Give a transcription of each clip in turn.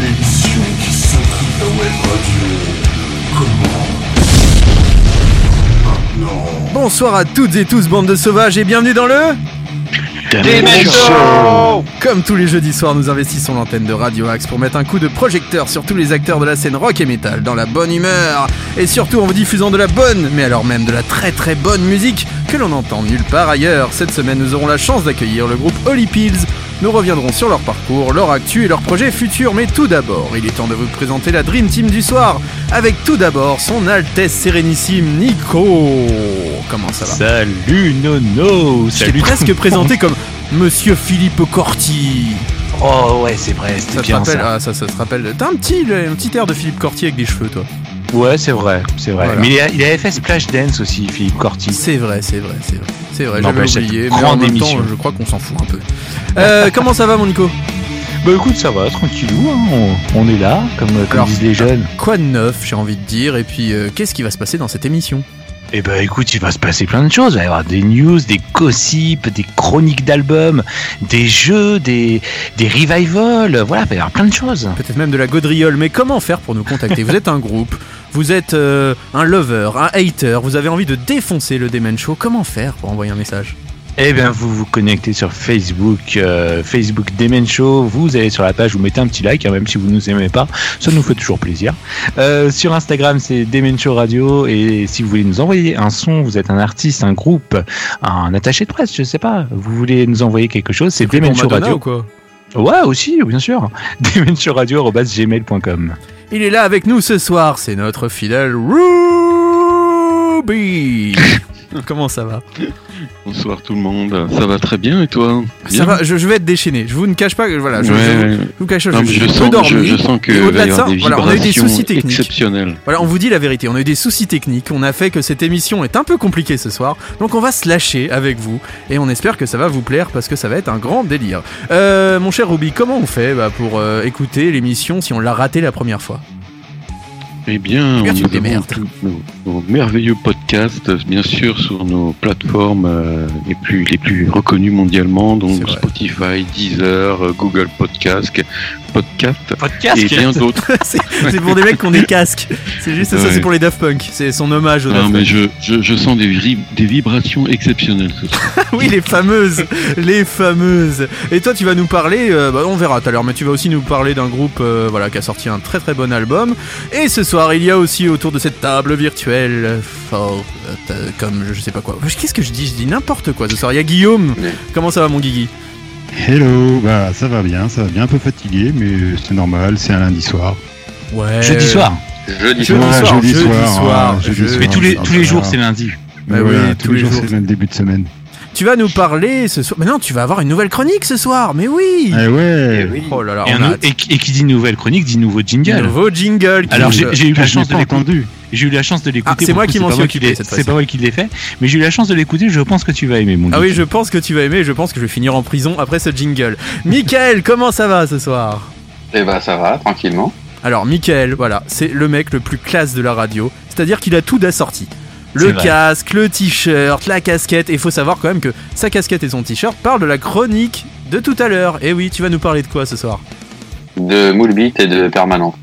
L'émission qui s'occupe la web radio. Comment. Bonsoir à toutes et tous, bande de sauvages, et bienvenue dans le. Comme tous les jeudis soirs, nous investissons l'antenne de Radio Axe pour mettre un coup de projecteur sur tous les acteurs de la scène rock et metal dans la bonne humeur. Et surtout en vous diffusant de la bonne, mais alors même de la très très bonne musique que l'on entend nulle part ailleurs. Cette semaine, nous aurons la chance d'accueillir le groupe Holy Pills. Nous reviendrons sur leur parcours, leur actu et leurs projets futurs. Mais tout d'abord, il est temps de vous présenter la Dream Team du soir. Avec tout d'abord son Altesse Sérénissime Nico. Comment ça va Salut Nono Je t'ai Salut presque présenté comme Monsieur Philippe Corti. Oh ouais c'est vrai, Ça c'était bien rappelle ça. Ah, ça, ça se rappelle. T'as un petit, un petit air de Philippe Corti avec des cheveux, toi. Ouais c'est vrai, c'est vrai. Voilà. Mais il, a- il avait fait Splash Dance aussi, Philippe Corti. C'est vrai, c'est vrai, c'est vrai. C'est vrai, j'avais oublié. Mais en même temps, je crois qu'on s'en fout un peu. Euh, comment ça va, mon Nico? Bah écoute ça va, tranquillou, hein, on, on est là, comme, comme Alors, disent les jeunes. Quoi de neuf, j'ai envie de dire. Et puis, euh, qu'est-ce qui va se passer dans cette émission? Et bah écoute, il va se passer plein de choses. Il va y avoir des news, des gossips, des chroniques d'albums, des jeux, des, des revivals. Voilà, il va y avoir plein de choses. Peut-être même de la gaudriole. Mais comment faire pour nous contacter? Vous êtes un groupe, vous êtes euh, un lover, un hater, vous avez envie de défoncer le Demen Show. Comment faire pour envoyer un message? Eh bien, vous vous connectez sur Facebook, euh, Facebook Demen Show. Vous allez sur la page, vous mettez un petit like, hein, même si vous ne nous aimez pas, ça nous fait toujours plaisir. Euh, sur Instagram, c'est Demen Show Radio. Et si vous voulez nous envoyer un son, vous êtes un artiste, un groupe, un attaché de presse, je sais pas. Vous voulez nous envoyer quelque chose, c'est Demen Show Radio. ou quoi? Ouais, aussi, bien sûr. demenshowradio.gmail.com. Il est là avec nous ce soir, c'est notre fidèle Ruby. Comment ça va Bonsoir tout le monde, ça va très bien et toi Ça va, je, je vais être déchaîné. Je vous ne cache pas que voilà, je, Ouais, je- ouais. je vous cache pas, Non, je, sens, dormi. je, je sens que au-delà de ça, des voilà, on a eu des soucis techniques. exceptionnelles. Voilà, on vous dit la vérité. On a eu des soucis techniques. On a fait que cette émission est un peu compliquée ce soir. Donc on va se lâcher avec vous et on espère que ça va vous plaire parce que ça va être un grand délire. Euh, mon cher Ruby, comment on fait bah, pour euh, écouter l'émission si on l'a raté la première fois? Eh bien, Bien, tu nous avons nos, nos merveilleux podcasts, bien sûr, sur nos plateformes euh, les, plus, les plus reconnues mondialement, donc. Spotify, Deezer, euh, Google Podcast, Podcast Podcast et bien d'autres. C'est pour des mecs qui ont des casques. C'est juste ça, c'est pour les Daft Punk. C'est son hommage aux Non, Daft mais Punk. je, je, je sens des, vri- des vibrations exceptionnelles ce soir. Oui, les fameuses, les fameuses. Et toi, tu vas nous parler, euh, bah, on verra tout à l'heure, mais tu vas aussi nous parler d'un groupe euh, voilà, qui a sorti un très très bon album. Et ce soir, il y a aussi autour de cette table virtuelle, fort, euh, comme je sais pas quoi. Qu'est-ce que je dis? Je dis n'importe quoi ce soir. Il y a Guillaume. Comment ça va, mon Guigui? Hello, bah ça va bien, ça va bien, un peu fatigué, mais c'est normal, c'est un lundi soir. Ouais. Jeudi soir. Jeudi Ouais, soir, jeudi jeudi soir, soir, hein, jeudi je- soir. Mais tous les, tous les jours, c'est lundi. Bah Ouais, oui, tous, les jours, jours. c'est le début de semaine. Tu vas nous parler ce soir. Mais non, tu vas avoir une nouvelle chronique ce soir. Mais oui. Eh ouais, Oh là là, Et, on un a nou- hâte. et qui et qui dit nouvelle chronique dit nouveau jingle. Nouveau jingle. qui- Alors j'ai eu la chance de l'écouter. J'ai eu la chance de l'écouter. Ah, c'est moi qui m'en suis occupé C'est pas moi qui l'ai fait, mais j'ai eu la chance de l'écouter. Je pense que tu vas aimer mon. Ah oui, je pense que tu vas aimer, je pense que je vais finir en prison après ce jingle. Michael, comment ça va ce soir? Eh ben ça va, tranquillement. Alors, Michael, voilà, c'est le mec le plus classe de la radio, c'est-à-dire qu'il a tout d'assorti. Le casque, le t-shirt, la casquette, et il faut savoir quand même que sa casquette et son t-shirt parlent de la chronique de tout à l'heure. Et oui, tu vas nous parler de quoi ce soir? De Moulbit et de Permanent.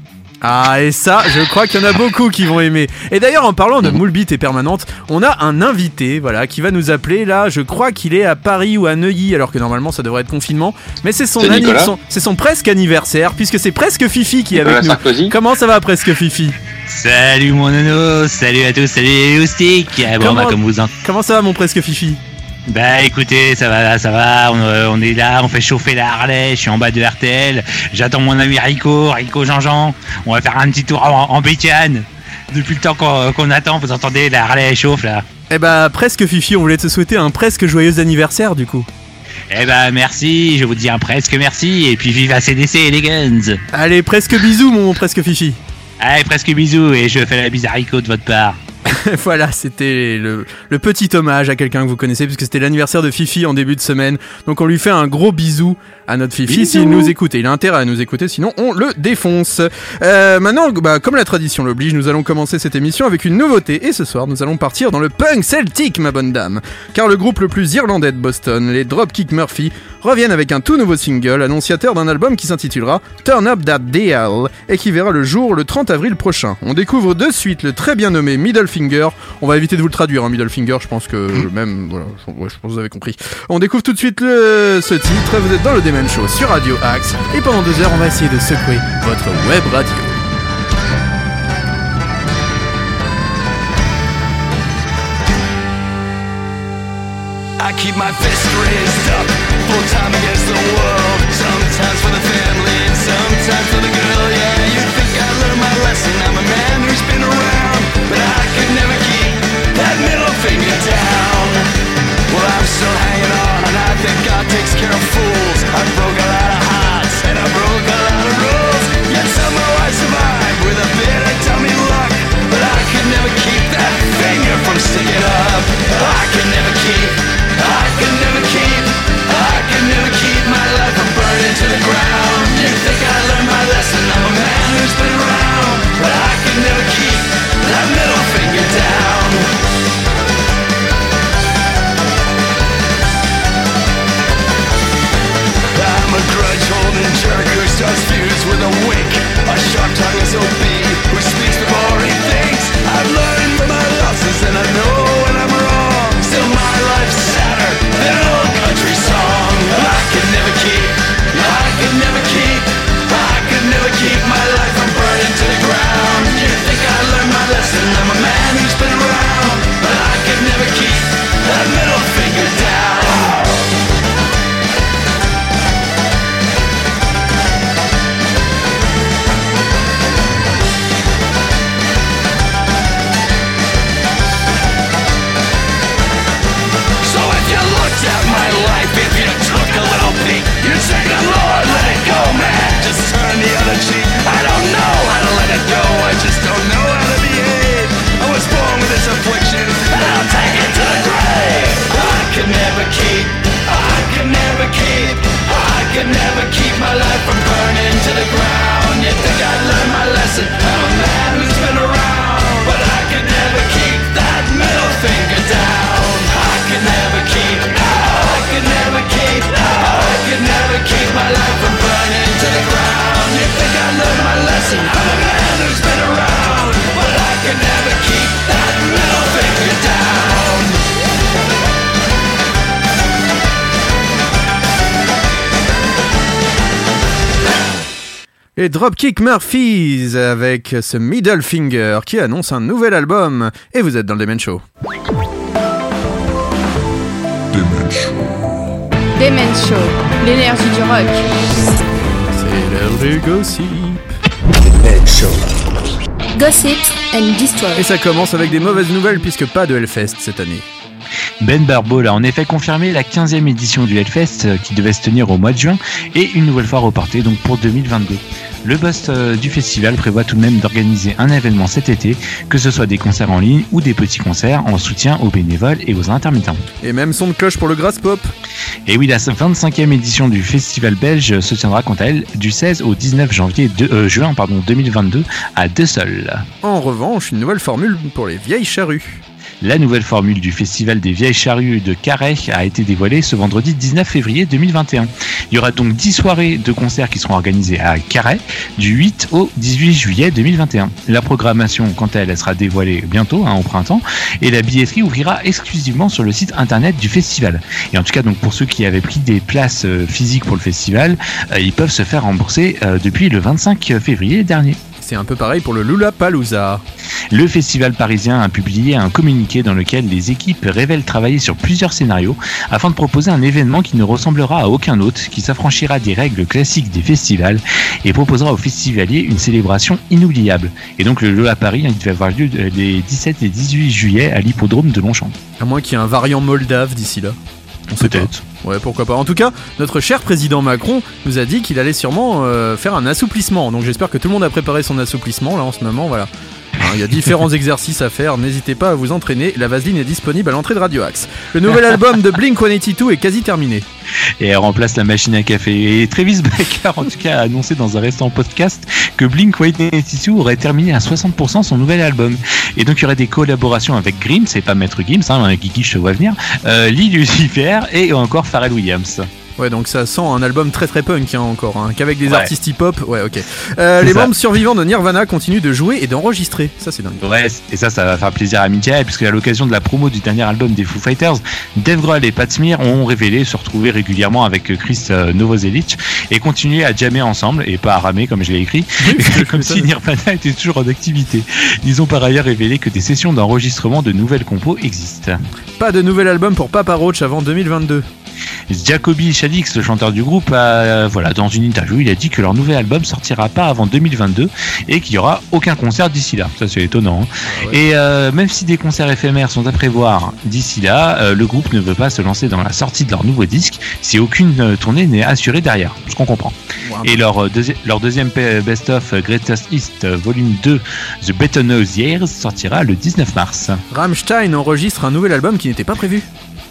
Ah, et ça, je crois qu'il y en a beaucoup qui vont aimer. Et d'ailleurs, en parlant de Moulbit et Permanente, on a un invité, voilà, qui va nous appeler. Là, je crois qu'il est à Paris ou à Neuilly, alors que normalement ça devrait être confinement. Mais c'est son, son- c'est son presque anniversaire, puisque c'est presque Fifi qui est avec Nicolas nous. Sarkozy Comment ça va, presque Fifi? Salut mon nono, salut à tous, salut les loustiques. Ah, Bon, Comment- bah, comme vous en... Comment ça va, mon presque Fifi? Bah écoutez, ça va, ça va, on, euh, on est là, on fait chauffer la Harley, je suis en bas de RTL, j'attends mon ami Rico, Rico Jean-Jean, on va faire un petit tour en, en bécane. Depuis le temps qu'on qu'on attend, vous entendez, la Harley chauffe là. Eh bah, presque Fifi, on voulait te souhaiter un presque joyeux anniversaire, du coup. Eh bah merci, je vous dis un presque merci, et puis vive ACDC et les Guns. Allez, presque bisous, mon presque Fifi. Allez, presque bisous, et je fais la bise à Rico de votre part. voilà, c'était le, le petit hommage à quelqu'un que vous connaissez, puisque c'était l'anniversaire de Fifi en début de semaine. Donc on lui fait un gros bisou à notre Fifi s'il nous écoute. Et il a intérêt à nous écouter, sinon on le défonce. Euh, maintenant, bah, comme la tradition l'oblige, nous allons commencer cette émission avec une nouveauté. Et ce soir, nous allons partir dans le punk celtique, ma bonne dame. Car le groupe le plus irlandais de Boston, les Dropkick Murphy, reviennent avec un tout nouveau single, annonciateur d'un album qui s'intitulera Turn Up That Dial et qui verra le jour le 30 avril prochain. On découvre de suite le très bien nommé Middle Finger. On va éviter de vous le traduire, hein, Middle Finger, je pense que même, voilà, je, ouais, je pense que vous avez compris. On découvre tout de suite le, ce titre, vous êtes dans le Demen Show sur Radio Axe et pendant deux heures, on va essayer de secouer votre web radio. I keep my fist raised up, full time against the world. Sometimes for the family and sometimes for still hanging on, and I think God takes care of fools. Been Les Dropkick Murphys avec ce Middle Finger qui annonce un nouvel album. Et vous êtes dans le Demen Show. Demen Show. Demen Show, l'énergie du rock. C'est l'heure du gossip. Demen Show. Gossip and Destroy. Et ça commence avec des mauvaises nouvelles puisque pas de Hellfest cette année. Ben Barbeau a en effet confirmé la 15e édition du Hellfest euh, qui devait se tenir au mois de juin et une nouvelle fois reportée donc pour 2022. Le boss euh, du festival prévoit tout de même d'organiser un événement cet été, que ce soit des concerts en ligne ou des petits concerts en soutien aux bénévoles et aux intermittents. Et même son de cloche pour le Grass Pop. Et oui, la 25e édition du festival belge se tiendra quant à elle du 16 au 19 janvier de, euh, juin pardon, 2022 à Dessel. En revanche, une nouvelle formule pour les vieilles charrues. La nouvelle formule du Festival des Vieilles Charrues de Carhaix a été dévoilée ce vendredi 19 février 2021. Il y aura donc 10 soirées de concerts qui seront organisées à Carhaix du 8 au 18 juillet 2021. La programmation, quant à elle, elle sera dévoilée bientôt, hein, au printemps, et la billetterie ouvrira exclusivement sur le site internet du festival. Et en tout cas, donc pour ceux qui avaient pris des places euh, physiques pour le festival, euh, ils peuvent se faire rembourser euh, depuis le 25 février dernier. C'est un peu pareil pour le Lollapalooza. Le festival parisien a publié un communiqué dans lequel les équipes révèlent travailler sur plusieurs scénarios afin de proposer un événement qui ne ressemblera à aucun autre, qui s'affranchira des règles classiques des festivals et proposera aux festivaliers une célébration inoubliable. Et donc le Lola Paris, il devait avoir lieu les 17 et 18 juillet à l'hippodrome de Longchamp. À moins qu'il y ait un variant moldave d'ici là. On sait. Peut-être. Ouais, pourquoi pas. En tout cas, notre cher président Macron nous a dit qu'il allait sûrement euh, faire un assouplissement. Donc j'espère que tout le monde a préparé son assouplissement là en ce moment. Voilà. Hein, Il y a différents exercices à faire, n'hésitez pas à vous entraîner. La vaseline est disponible à l'entrée de Radio Axe. Le nouvel album de Blink 182 est quasi terminé. Et elle remplace la machine à café. Et Travis Barker, en tout cas, a annoncé dans un récent podcast que Blink 182 aurait terminé à 60% son nouvel album. Et donc, il y aurait des collaborations avec Grimm, c'est pas Maître Gims, hein, Guigui, je te vois venir, euh, Lee Lucifer et encore Pharrell Williams. Ouais, donc ça sent un album très très punk hein, encore, hein, qu'avec des Ouais. artistes hip-hop. Ouais, ok. Euh, les ça. membres survivants de Nirvana continuent de jouer et d'enregistrer. Ça, c'est dingue. Ouais, et ça, ça va faire plaisir à Michael, puisque à l'occasion de la promo du dernier album des Foo Fighters, Dave Grohl et Pat Smear ont révélé se retrouver régulièrement avec Chris euh, Novoselic et continuer à jammer ensemble, et pas à ramer comme je l'ai écrit, comme si Nirvana était toujours en activité. Ils ont par ailleurs révélé que des sessions d'enregistrement de nouvelles compos existent. Pas de nouvel album pour Papa Roach avant 2022. Jacoby Le chanteur du groupe, a, voilà, dans une interview, il a dit que leur nouvel album sortira pas avant 2022 et qu'il y aura aucun concert d'ici là. Ça, c'est étonnant. hein. Et euh, même si des concerts éphémères sont à prévoir d'ici là, euh, le groupe ne veut pas se lancer dans la sortie de leur nouveau disque si aucune euh, tournée n'est assurée derrière. Ce qu'on comprend. Et leur, euh, deuxi- leur deuxième best-of euh, Greatest East euh, Volume 2, The Better Knows Years, sortira le 19 mars. Rammstein enregistre un nouvel album qui n'était pas prévu.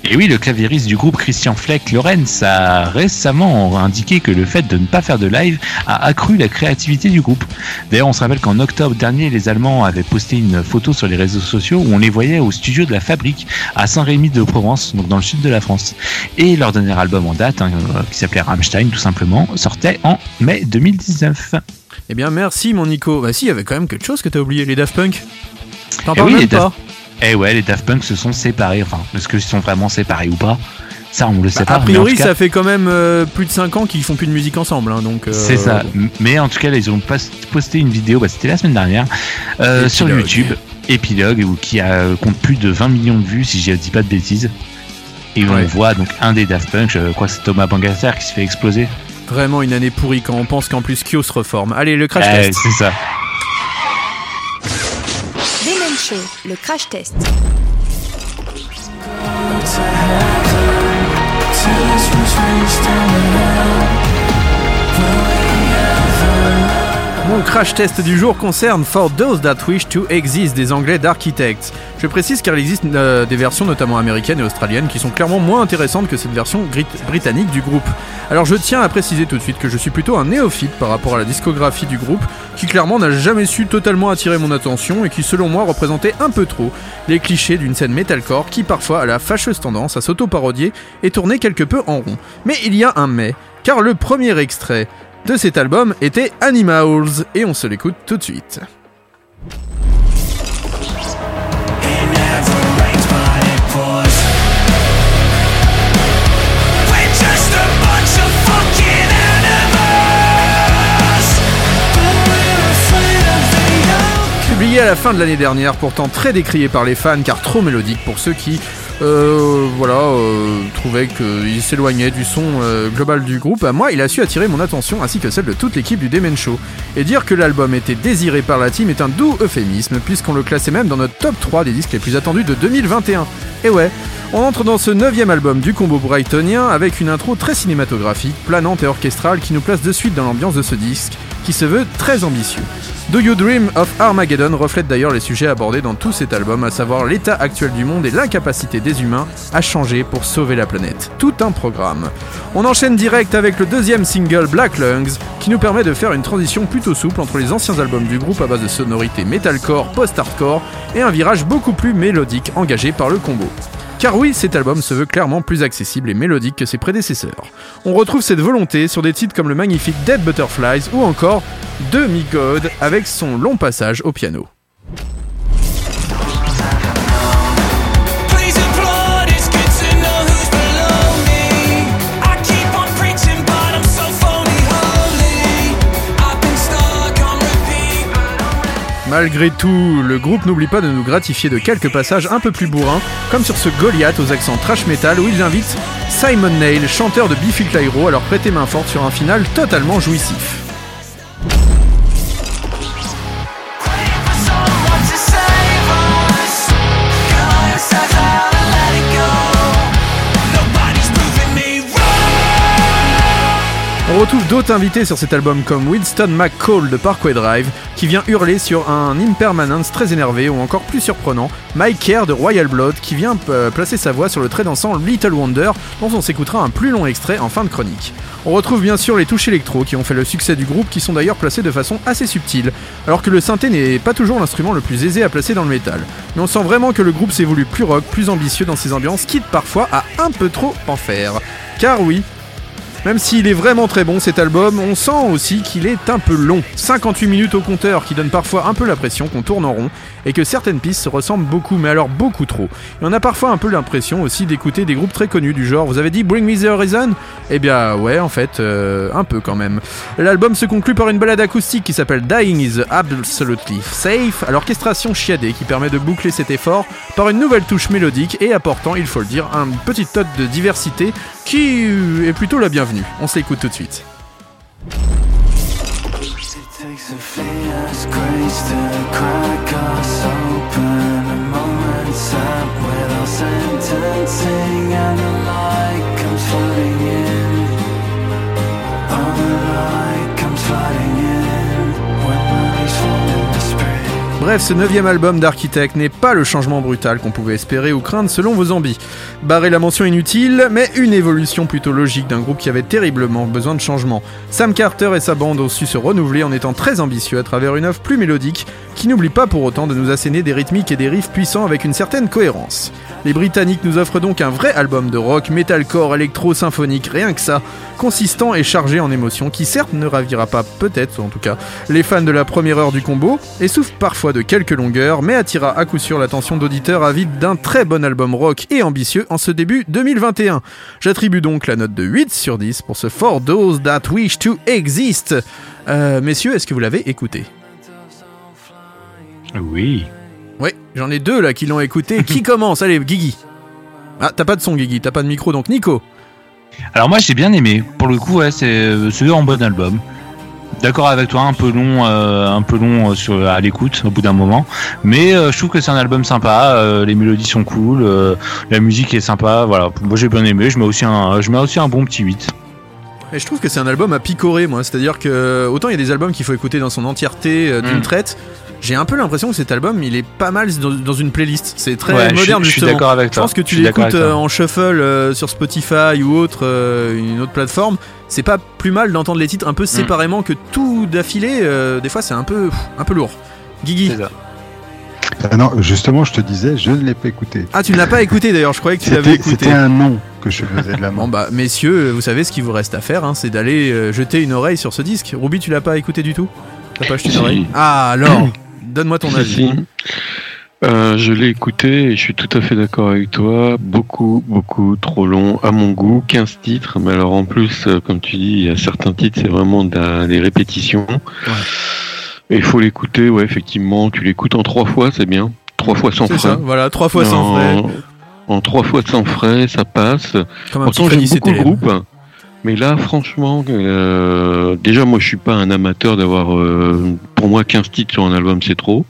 Et oui, le claviériste du groupe Christian Fleck Lorenz a récemment indiqué que le fait de ne pas faire de live a accru la créativité du groupe. D'ailleurs, on se rappelle qu'en octobre dernier, les Allemands avaient posté une photo sur les réseaux sociaux où on les voyait au studio de la Fabrique à Saint-Rémy de Provence, donc dans le sud de la France. Et leur dernier album en date, hein, euh, qui s'appelait Rammstein tout simplement, sortait en mai 2019. Eh bien, merci mon Nico. Bah si, il y avait quand même quelque chose que t'as oublié, les Daft Punk. T'en Eh parles oui, même pas. Daft- Eh ouais, les Daft Punk se sont séparés. Enfin, est-ce qu'ils sont vraiment séparés ou pas? Ça, on le sait pas. A priori, cas- ça fait quand même euh, plus de 5 ans qu'ils font plus de musique ensemble. hein, donc. euh, C'est ça. bon. Mais en tout cas, là, ils ont posté une vidéo, bah, c'était la semaine dernière, euh, sur. YouTube, épilogue, où- qui a, compte plus de 20 millions de vues, si je dis pas de bêtises. Et Ouais. on voit donc un des Daft Punk, je crois que c'est Thomas Bangalter qui se fait exploser. Vraiment une année pourrie quand on pense qu'en plus Kyo se reforme. Allez, le crash Eh, test. c'est ça. Le crash test. Mon crash test du jour concerne For Those That Wish to Exist des Anglais d'Architects. Je précise car il existe euh, des versions notamment américaines et australiennes qui sont clairement moins intéressantes que cette version britannique du groupe. Alors je tiens à préciser tout de suite que je suis plutôt un néophyte par rapport à la discographie du groupe qui clairement n'a jamais su totalement attirer mon attention et qui selon moi représentait un peu trop les clichés d'une scène metalcore qui parfois a la fâcheuse tendance à s'auto-parodier et tourner quelque peu en rond. Mais il y a un mais, car le premier extrait de cet album était Animals et on se l'écoute tout de suite. Publié à la fin de l'année dernière, pourtant très décrié par les fans car trop mélodique pour ceux qui voilà, euh, trouvaient qu'il s'éloignait du son euh, global du groupe, à moi il a su attirer mon attention ainsi que celle de toute l'équipe du Demen Show. Et dire que l'album était désiré par la team est un doux euphémisme puisqu'on le classait même dans notre top 3 des disques les plus attendus de 2021. Et ouais, on entre dans ce neuvième album du combo brightonien avec une intro très cinématographique, planante et orchestrale qui nous place de suite dans l'ambiance de ce disque qui se veut très ambitieux. Do You Dream of Armageddon reflète d'ailleurs les sujets abordés dans tout cet album, à savoir l'état actuel du monde et l'incapacité des humains à changer pour sauver la planète. Tout un programme. On enchaîne direct avec le deuxième single Black Lungs, qui nous permet de faire une transition plutôt souple entre les anciens albums du groupe à base de sonorités metalcore, post-hardcore et un virage beaucoup plus mélodique engagé par le combo. Car oui, cet album se veut clairement plus accessible et mélodique que ses prédécesseurs. On retrouve cette volonté sur des titres comme le magnifique Dead Butterflies ou encore Demi God avec son long passage au piano. Malgré tout, le groupe n'oublie pas de nous gratifier de quelques passages un peu plus bourrins, comme sur ce Goliath aux accents trash metal où ils invitent Simon Nail, chanteur de Biffy Clyro, à leur prêter main forte sur un final totalement jouissif. On retrouve d'autres invités sur cet album comme Winston McCall de Parkway Drive qui vient hurler sur un Impermanence très énervé ou encore plus surprenant Mike Kerr de Royal Blood qui vient euh, placer sa voix sur le très dansant Little Wonder dont on s'écoutera un plus long extrait en fin de chronique. On retrouve bien sûr les touches électro qui ont fait le succès du groupe qui sont d'ailleurs placées de façon assez subtile alors que le synthé n'est pas toujours l'instrument le plus aisé à placer dans le métal. Mais on sent vraiment que le groupe s'est voulu plus rock, plus ambitieux dans ses ambiances quitte parfois à un peu trop en faire. Car oui, même s'il est vraiment très bon cet album, on sent aussi qu'il est un peu long. 58 minutes au compteur qui donne parfois un peu la pression qu'on tourne en rond et que certaines pistes se ressemblent beaucoup, mais alors beaucoup trop. Et on a parfois un peu l'impression aussi d'écouter des groupes très connus du genre, vous avez dit Bring Me the Horizon? Eh bien ouais, en fait, euh, un peu quand même. L'album se conclut par une balade acoustique qui s'appelle Dying is Absolutely Safe, à l'orchestration chiadée qui permet de boucler cet effort par une nouvelle touche mélodique et apportant, il faut le dire, un petit note de diversité qui est plutôt la bienvenue. On se l'écoute tout de suite. Bref, ce neuvième album d'Architect n'est pas le changement brutal qu'on pouvait espérer ou craindre selon vos envies. Barrer la mention inutile, mais une évolution plutôt logique d'un groupe qui avait terriblement besoin de changement. Sam Carter et sa bande ont su se renouveler en étant très ambitieux à travers une œuvre plus mélodique qui n'oublie pas pour autant de nous asséner des rythmiques et des riffs puissants avec une certaine cohérence. Les Britanniques nous offrent donc un vrai album de rock, metalcore, électro, symphonique, rien que ça, consistant et chargé en émotions qui certes ne ravira pas, peut-être en tout cas, les fans de la première heure du combo, et souffre parfois de quelques longueurs, mais attira à coup sûr l'attention d'auditeurs avides d'un très bon album rock et ambitieux en ce début 2021. J'attribue donc la note de 8 sur 10 pour ce For Those That Wish to Exist. Euh, messieurs, est-ce que vous l'avez écouté? Oui. Oui, j'en ai deux là qui l'ont écouté. qui commence Allez, Guigui. Ah, t'as pas de son, Guigui, t'as pas de micro, donc Nico. Alors moi j'ai bien aimé. Pour le coup, ouais, c'est c'est un bon album. D'accord avec toi, un peu long, euh, un peu long euh, sur à l'écoute au bout d'un moment, mais euh, je trouve que c'est un album sympa. euh, les mélodies sont cool, euh, la musique est sympa. Voilà, moi j'ai bien aimé. Je mets aussi un, je mets aussi un bon petit 8. Et je trouve que c'est un album à picorer, moi. C'est-à-dire que autant il y a des albums qu'il faut écouter dans son entièreté euh, d'une Mm. traite. J'ai un peu l'impression que cet album, il est pas mal dans, dans une playlist. C'est très Ouais, je moderne je suis justement. d'accord avec Je toi. pense que Je tu l'écoutes euh, en shuffle euh, sur Spotify ou autre, euh, une autre plateforme. C'est pas plus mal d'entendre les titres un peu Mm. séparément que tout d'affilée. euh, des fois, c'est un peu, un peu lourd. Guigui. Ah non, justement, je te disais, je ne l'ai pas écouté. Ah, tu ne l'as pas écouté d'ailleurs. Je croyais que tu l'avais C'était écouté. c'était un nom que je faisais de la main. Bon bah messieurs, vous savez ce qu'il vous reste à faire, hein, c'est d'aller euh, jeter une oreille sur ce disque. Ruby, tu l'as pas écouté du tout? T'as pas jeté une oreille? Ah alors, donne-moi ton avis. si. Euh, je l'ai écouté et je suis tout à fait d'accord avec toi. Beaucoup, beaucoup trop long à mon goût. 15 titres, mais alors en plus, euh, comme tu dis, il y a certains titres, c'est vraiment des répétitions. Et il faut l'écouter, ouais, effectivement. Tu l'écoutes en trois fois, c'est bien. Trois fois sans frais. ça, voilà, trois fois sans frais. En trois fois sans frais, ça passe. Comme un petit Pourtant, j'aime beaucoup le groupe. Mais là, franchement, euh, déjà, moi, je suis pas un amateur d'avoir, euh, pour moi, 15 titres sur un album, c'est trop.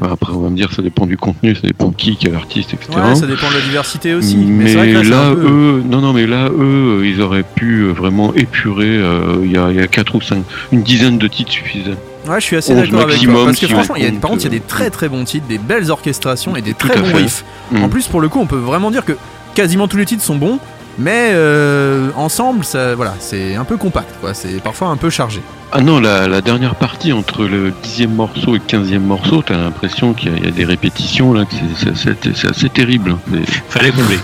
Bah, Après, on va me dire, ça dépend du contenu, ça dépend de qui, quel artiste, etc. Ouais, ça dépend de la diversité aussi. Mais, Mais, c'est vrai que là, peu- eux, non, non, mais là, eux, ils auraient pu euh, vraiment épurer. euh, Il y, a, il y a quatre ou cinq, une dizaine de titres suffisaient. Ouais, je suis assez 11 d'accord avec toi. Parce que si franchement, il y a, par contre, il y a des très très bons titres, des belles orchestrations et des très bons riffs. Mm. En plus, pour le coup, on peut vraiment dire que quasiment tous les titres sont bons, mais euh, ensemble, ça, voilà, c'est un peu compact. quoi. C'est parfois un peu chargé. Ah non, la, la dernière partie entre le dixième morceau et le quinzième morceau, t'as l'impression qu'il y, a- il y a des répétitions là, que c'est- assez terrible. Mais- Fallait combler.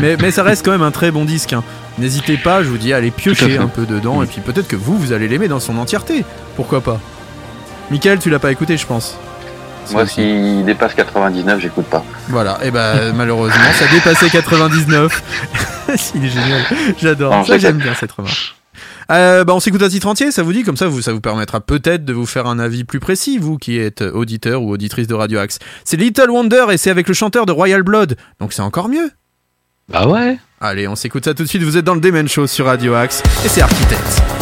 mais, mais ça reste quand même un très bon disque. hein. N'hésitez pas, je vous dis, à aller Tout à piocher un peu dedans, Mm. et puis peut-être que vous, vous allez l'aimer dans son entièreté. Pourquoi pas Michael, tu l'as pas écouté, je pense. Moi, s'il dépasse 99, j'écoute pas. Voilà, et ben malheureusement, ça dépassait 99. Il est génial, j'adore. Ça, j'aime bien cette remarque. Euh, bah on s'écoute un titre entier, ça vous dit Comme ça, vous, ça vous permettra peut-être de vous faire un avis plus précis, vous qui êtes auditeur ou auditrice de Radio Axe. C'est Little Wonder et c'est avec le chanteur de Royal Blood, donc c'est encore mieux. Bah ouais. Allez, on s'écoute ça tout de suite. Vous êtes dans le Demen Show sur Radio Axe et c'est Architect.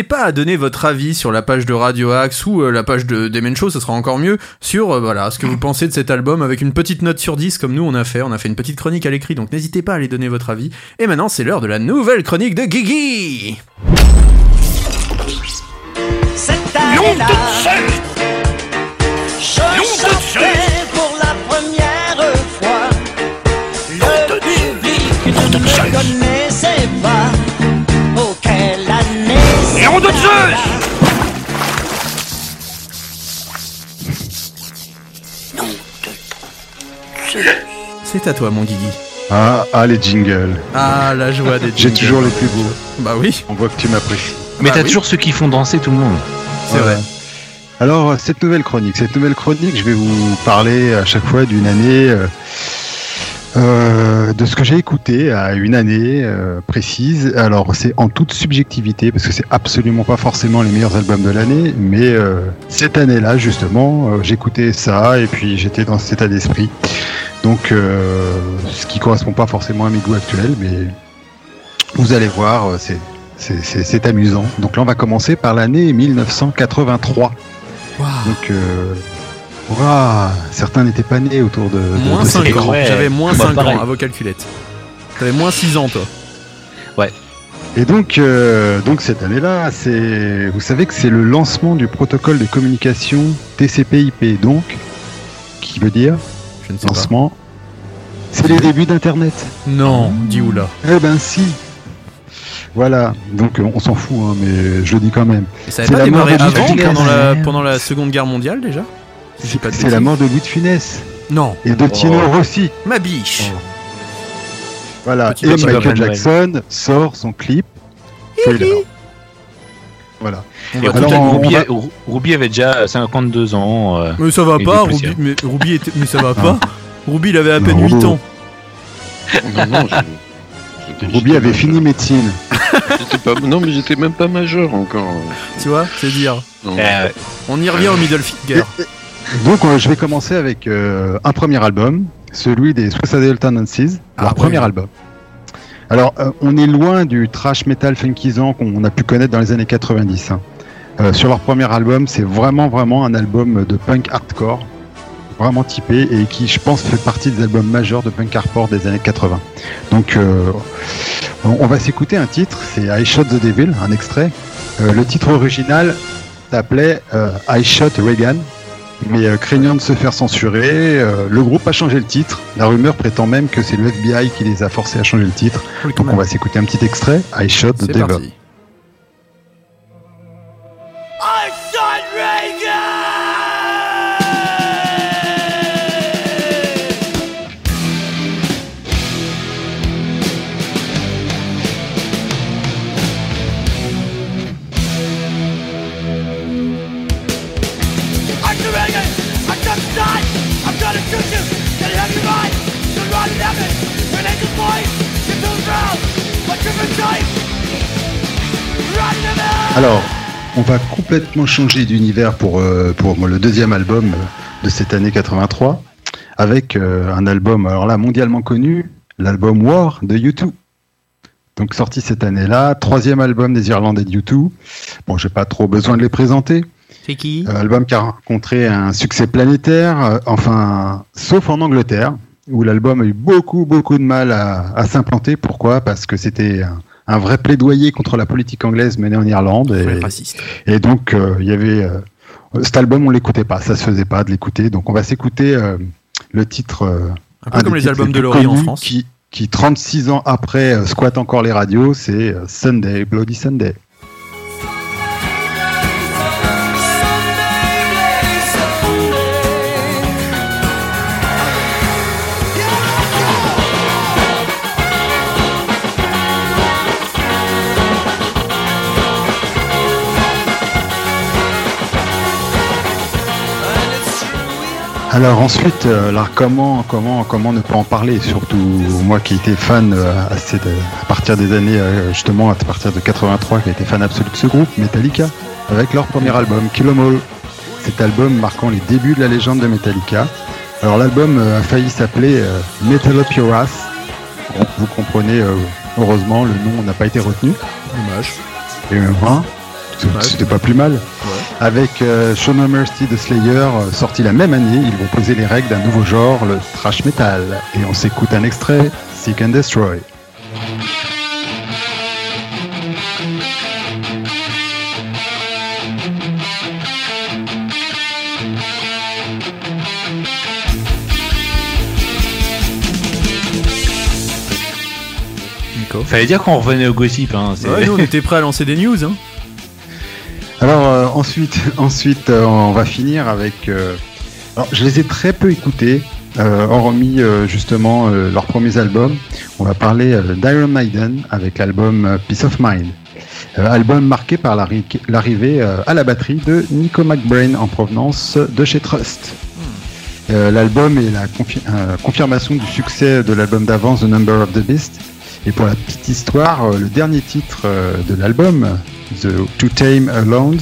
N'hésitez pas à donner votre avis sur la page de Radio Axe ou euh, la page de Demen Show, ce sera encore mieux, sur euh, voilà, ce que vous pensez de cet album avec une petite note sur 10 comme nous on a fait. On a fait une petite chronique à l'écrit, donc n'hésitez pas à aller donner votre avis. Et maintenant, c'est l'heure de la nouvelle chronique de Guigui Cette année-là, C'est à toi, mon Guigui. Ah, ah, les jingles. Ah, la joie des J'ai jingles. toujours les plus beaux. Bah oui, On voit que tu m'apprécies. Mais Bah t'as oui. toujours ceux qui font danser tout le monde. c'est vrai. Alors, cette nouvelle chronique, cette nouvelle chronique, je vais vous parler à chaque fois d'une année, euh, euh, de ce que j'ai écouté à une année euh, précise. Alors, c'est en toute subjectivité, parce que c'est absolument pas forcément les meilleurs albums de l'année, mais euh, cette année-là, justement, j'écoutais ça, et puis j'étais dans cet état d'esprit. Donc, ce qui correspond pas forcément à mes goûts actuels, mais vous allez voir, c'est c'est- amusant. Donc là, on va commencer par l'année 1983. Waouh. Donc, euh, ouah, certains n'étaient pas nés autour de, de, Moins de cette 5 ans. Ouais. J'avais moins Bah, 5 pareil. ans à vos calculettes. T'avais moins 6 ans, toi. Et donc, euh, donc cette année-là, c'est, vous savez que c'est le lancement du protocole de communication TCP/IP, donc, qui veut dire Je ne sais pas. lancement. C'est les débuts d'Internet. Non, dis oula. Eh ben si. Voilà. Donc euh, on s'en fout, hein, mais je le dis quand même. Et ça C'est avait pas la mort démarré de avant, la, pendant la Seconde Guerre mondiale déjà? Pas C'est la mort de Louis de Funès Non, et de Tino Oh. Rossi. ma biche. Voilà. Petit et Michael Noël. Jackson sort son clip. Thriller. Voilà. On Et Alors, on Ruby- va- Ru- Ruby avait déjà 52 ans. euh, Mais ça va pas, Ruby, mais Ruby était, mais ça va pas. Ruby il avait à peine Non, 8 ans. Non, non, je- Ruby avait fini médecine. pas- Non, mais j'étais même pas majeur encore. Tu vois, c'est dire. Euh, On y revient au middle finger. Donc euh, je vais commencer avec euh, un premier album, celui des Suicidal Tendencies, Ah, leur premier album. Alors euh, on est loin du trash metal funkisant qu'on a pu connaître dans les années 90. hein. Euh, sur leur premier album, c'est vraiment vraiment un album de punk hardcore, vraiment typé et qui je pense fait partie des albums majeurs de punk hardcore des années 80. Donc on va s'écouter un titre, c'est I Shot the Devil, un extrait. Le titre original s'appelait I Shot Reagan. Mais euh, craignant de se faire censurer, euh, le groupe a changé le titre. La rumeur prétend même que c'est le FBI qui les a forcés à changer le titre. Oui, Donc on va s'écouter un petit extrait. I Shot the Devil. parti. Alors, on va complètement changer d'univers pour, euh, pour le deuxième album de cette année 83, avec euh, un album, alors là, mondialement connu, l'album War de U2. Donc sorti cette année-là, troisième album des Irlandais de U2. Bon, j'ai pas trop besoin de les présenter. C'est qui? Euh, album qui a rencontré un succès planétaire, enfin, sauf en Angleterre, où l'album a eu beaucoup, beaucoup de mal à, à s'implanter. Pourquoi? Parce que c'était un, un vrai plaidoyer contre la politique anglaise menée en Irlande. Et, donc, euh, il y avait. euh, cet album, on l'écoutait pas, ça se faisait pas de l'écouter. Donc, on va s'écouter euh, le titre. Un peu comme les albums de Laurie en France. Qui, qui 36 ans après, euh, squatte encore les radios, c'est euh, Sunday, Bloody Sunday. Alors ensuite, euh, là, comment, comment, comment ne pas en parler Surtout moi qui étais fan euh, à, cette- à partir des années, euh, justement, à partir de 83, qui était fan absolu de ce groupe, Metallica, avec leur premier album, Kill 'Em All. Cet album marquant les débuts de la légende de Metallica. Alors l'album euh, a failli s'appeler euh, Metal Up Your Ass. Bon, vous comprenez, euh, heureusement, le nom n'a pas été retenu. Dommage. Et euh, hein, c'était pas plus mal. Avec euh, Show No Mercy de Slayer, euh, sorti la même année, ils vont poser les règles d'un nouveau genre, le thrash metal. Et on s'écoute un extrait, Seek and Destroy. Fallait dire qu'on revenait au gossip. Hein, Ouais, nous, on était prêts à lancer des news. Hein. Alors euh, ensuite, ensuite euh, on va finir avec. euh, alors, je les ai très peu écoutés, hormis justement leurs premiers albums. On va parler d'Iron Maiden avec l'album Peace of Mind. Album marqué par l'arri- l'arrivée à la batterie de Nico McBrain en provenance de chez Trust. L'album est la confi- confirmation du succès de l'album d'avant The Number of the Beast. Et pour la petite histoire, le dernier titre de l'album, The To Tame a Land,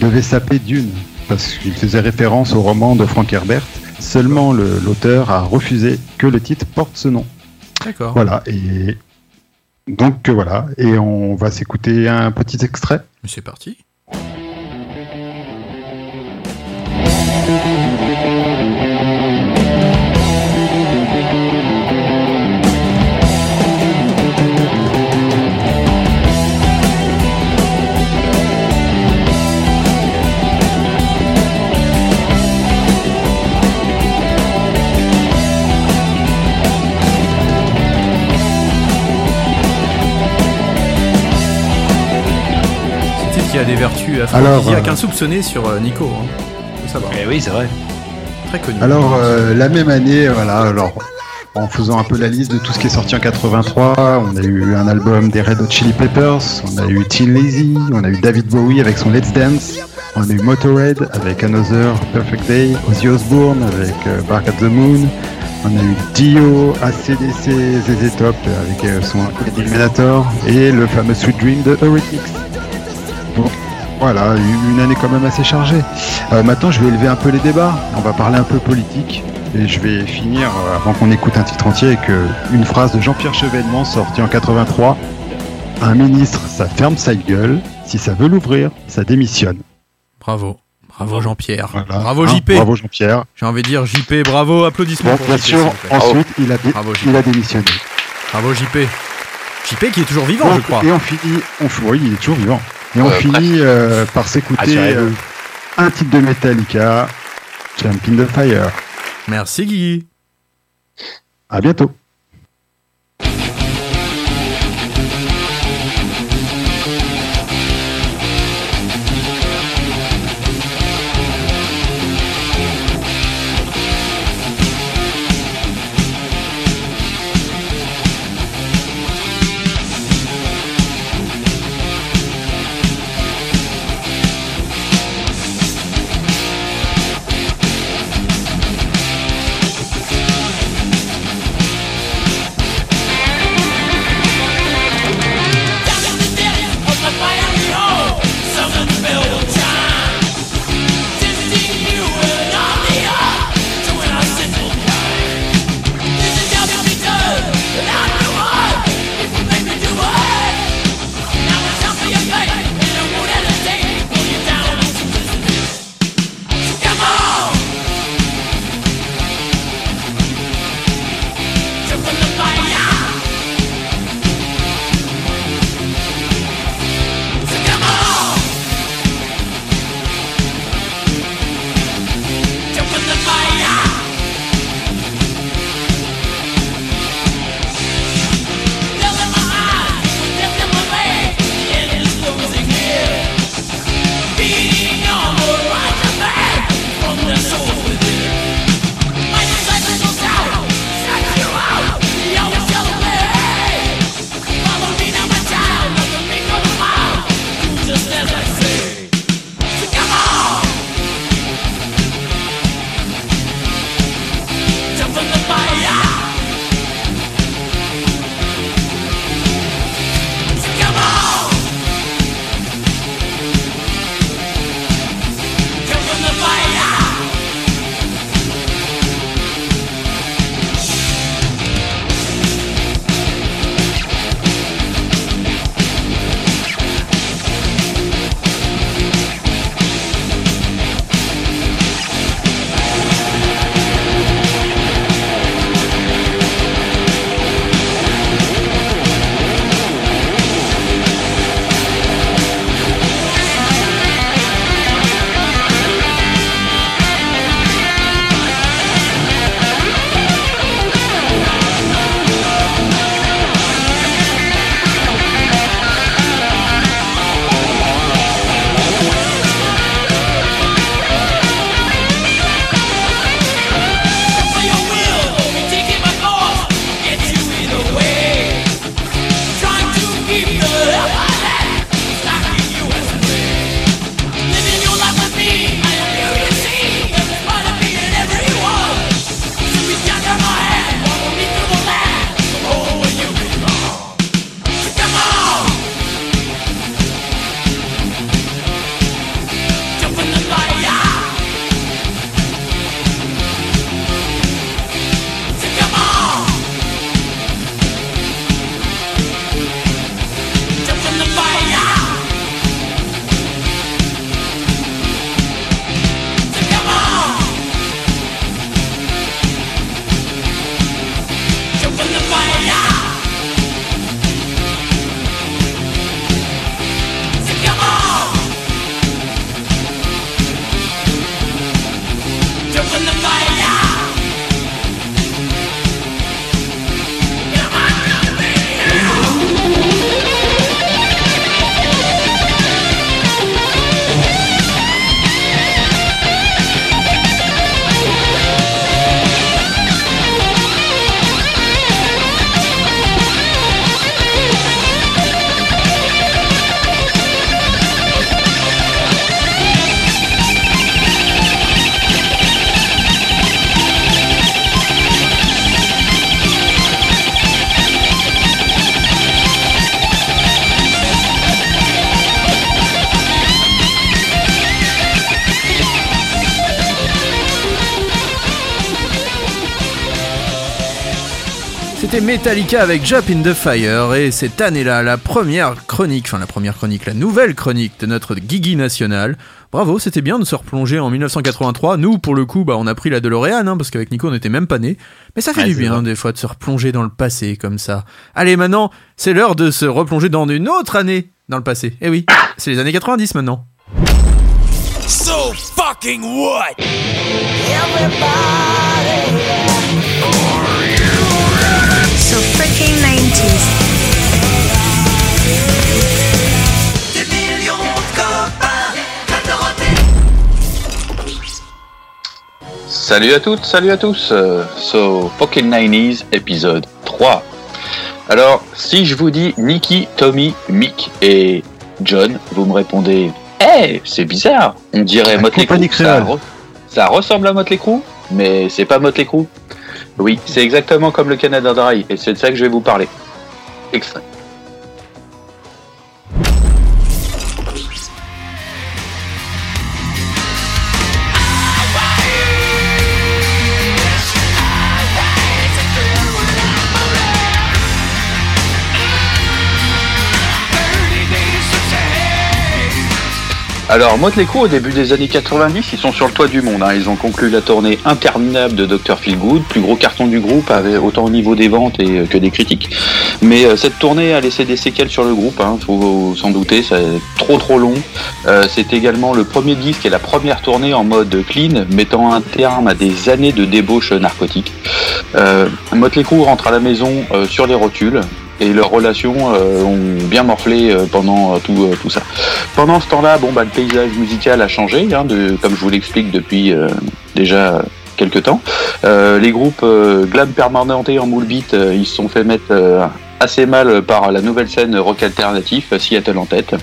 devait s'appeler Dune, parce qu'il faisait référence au roman de Frank Herbert. Seulement le- l'auteur a refusé que le titre porte ce nom. D'accord. Voilà, et donc euh, voilà, et on va s'écouter un petit extrait. C'est parti. Vertus aphrodisiaques euh, insoupçonnées sur euh, Nico. Hein. Faut savoir. Eh oui, c'est vrai. Très connu. Alors euh, la même année, voilà, alors en faisant un peu la liste de tout ce qui est sorti en 83, on a eu un album des Red Hot Chili Peppers, on a eu Teen Lazy, on a eu David Bowie avec son Let's Dance, on a eu Motorhead avec Another Perfect Day, Ozzy Osbourne avec euh, Bark at the Moon, on a eu Dio, ACDC, ZZ Top avec euh, son Eliminator et le fameux Sweet Dream de Eurythmics. Bon, voilà, une année quand même assez chargée. Euh, maintenant, je vais élever un peu les débats. On va parler un peu politique. Et je vais finir, euh, avant qu'on écoute un titre entier, avec euh, une phrase de Jean-Pierre Chevènement sortie en 83. Un ministre, ça ferme sa gueule. Si ça veut l'ouvrir, ça démissionne. Bravo. Bravo Jean-Pierre. Voilà. Bravo Hein, JP. bravo Jean-Pierre. J'ai envie de dire JP, bravo, applaudissements Bon, pour bien JP, sûr, ensuite, il a, dé- Bravo, JP. il a démissionné. Bravo JP. JP qui est toujours vivant, je crois. Et on finit, on, oui, il est toujours vivant. Et on Ouais, finit euh, par s'écouter euh, un titre de Metallica, Champion the Fire. Merci Guigui. À bientôt. Metallica avec Jump in the Fire et cette année-là, la première chronique, enfin la première chronique, la nouvelle chronique de notre Guigui national. Bravo, c'était bien de se replonger en 1983. Nous, pour le coup, bah, on a pris la DeLorean, hein, parce qu'avec Nico, on n'était même pas nés. Mais ça fait Ouais, du bien, vrai. des fois, de se replonger dans le passé, comme ça. Allez, maintenant, c'est l'heure de se replonger dans une autre année dans le passé. Eh oui, c'est les années 90 maintenant. So fucking what? So freaking 90s. Salut à toutes, salut à tous. euh, So, Fucking 90s, épisode 3. Alors, si je vous dis Nicky, Tommy, Mick et John, vous me répondez Eh, c'est bizarre. On dirait Motley Crue. Ça, re- ça ressemble à Motley Crue, mais c'est pas Motley Crue. Oui, c'est exactement comme le Canada Dry, et c'est de ça que je vais vous parler. Extrait. Alors, Motley Crue, au début des années 90, ils sont sur le toit du monde. hein. Ils ont conclu la tournée interminable de Dr. Feelgood, plus gros carton du groupe, autant au niveau des ventes euh, que des critiques. Mais euh, cette tournée a laissé des séquelles sur le groupe, hein, faut s'en douter, c'est trop trop long. Euh, c'est également le premier disque et la première tournée en mode clean, mettant un terme à des années de débauche narcotique. Motley Crue rentre à la maison sur les rotules. Et leurs relations euh, ont bien morflé euh, pendant euh, tout, tout ça. Pendant ce temps-là, bon bah le paysage musical a changé, hein, comme je vous l'explique depuis déjà quelques temps. Les groupes glam permanentés en moule beat, ils se sont fait mettre assez mal par la nouvelle scène rock alternatif, Seattle en tête.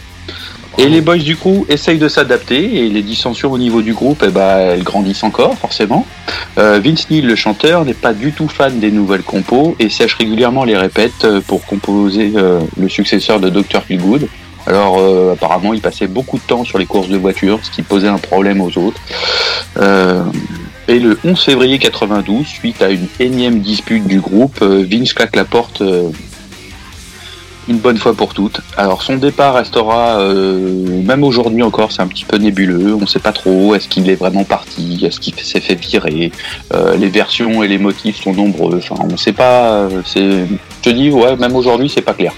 Et les boys du crew essayent de s'adapter et les dissensions au niveau du groupe, eh ben, elles grandissent encore forcément. Euh, Vince Neil, le chanteur, n'est pas du tout fan des nouvelles compos et sèche régulièrement les répètes euh, pour composer euh, le successeur de Dr. Feelgood. Alors euh, apparemment, il passait beaucoup de temps sur les courses de voitures, ce qui posait un problème aux autres. Euh, et le 11 février 92, suite à une énième dispute du groupe, Vince claque la porte une bonne fois pour toutes. Alors son départ restera, euh, même aujourd'hui encore, c'est un petit peu nébuleux. On ne sait pas trop. Est-ce qu'il est vraiment parti Est-ce qu'il s'est fait virer Euh, Les versions et les motifs sont nombreux. Enfin, on ne sait pas. euh, je te dis, même aujourd'hui, c'est pas clair.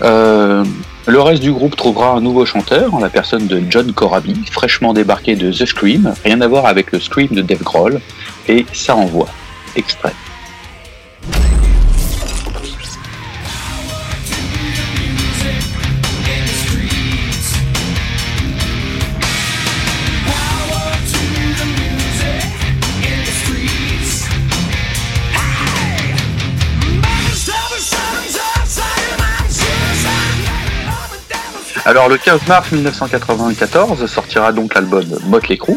le reste du groupe trouvera un nouveau chanteur, en la personne de John Corabi, fraîchement débarqué de The Scream, rien à voir avec le Scream de Dave Grohl, et ça envoie. Extrait. Alors le 15 mars 1994 sortira donc l'album Motley Crue.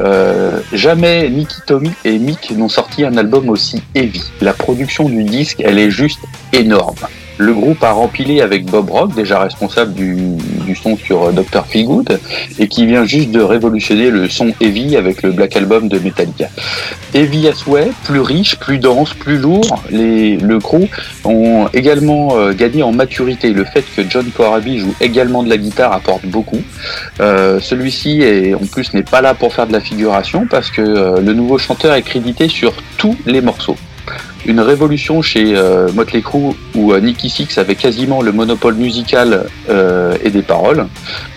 Euh, jamais Nicky Tommy et Mick n'ont sorti un album aussi heavy. La production du disque, elle est juste énorme. Le groupe a rempilé avec Bob Rock, déjà responsable du, son sur Dr. Feelgood, et qui vient juste de révolutionner le son heavy avec le Black Album de Metallica. Heavy à souhait, plus riche, plus dense, plus lourd. Les, le crew ont également euh, gagné en maturité. Le fait que John Corabi joue également de la guitare apporte beaucoup. Euh, Celui-ci en plus n'est pas là pour faire de la figuration parce que euh, le nouveau chanteur est crédité sur tous les morceaux. Une révolution chez euh, Motley Crue où euh, Nicky Six avait quasiment le monopole musical euh, et des paroles.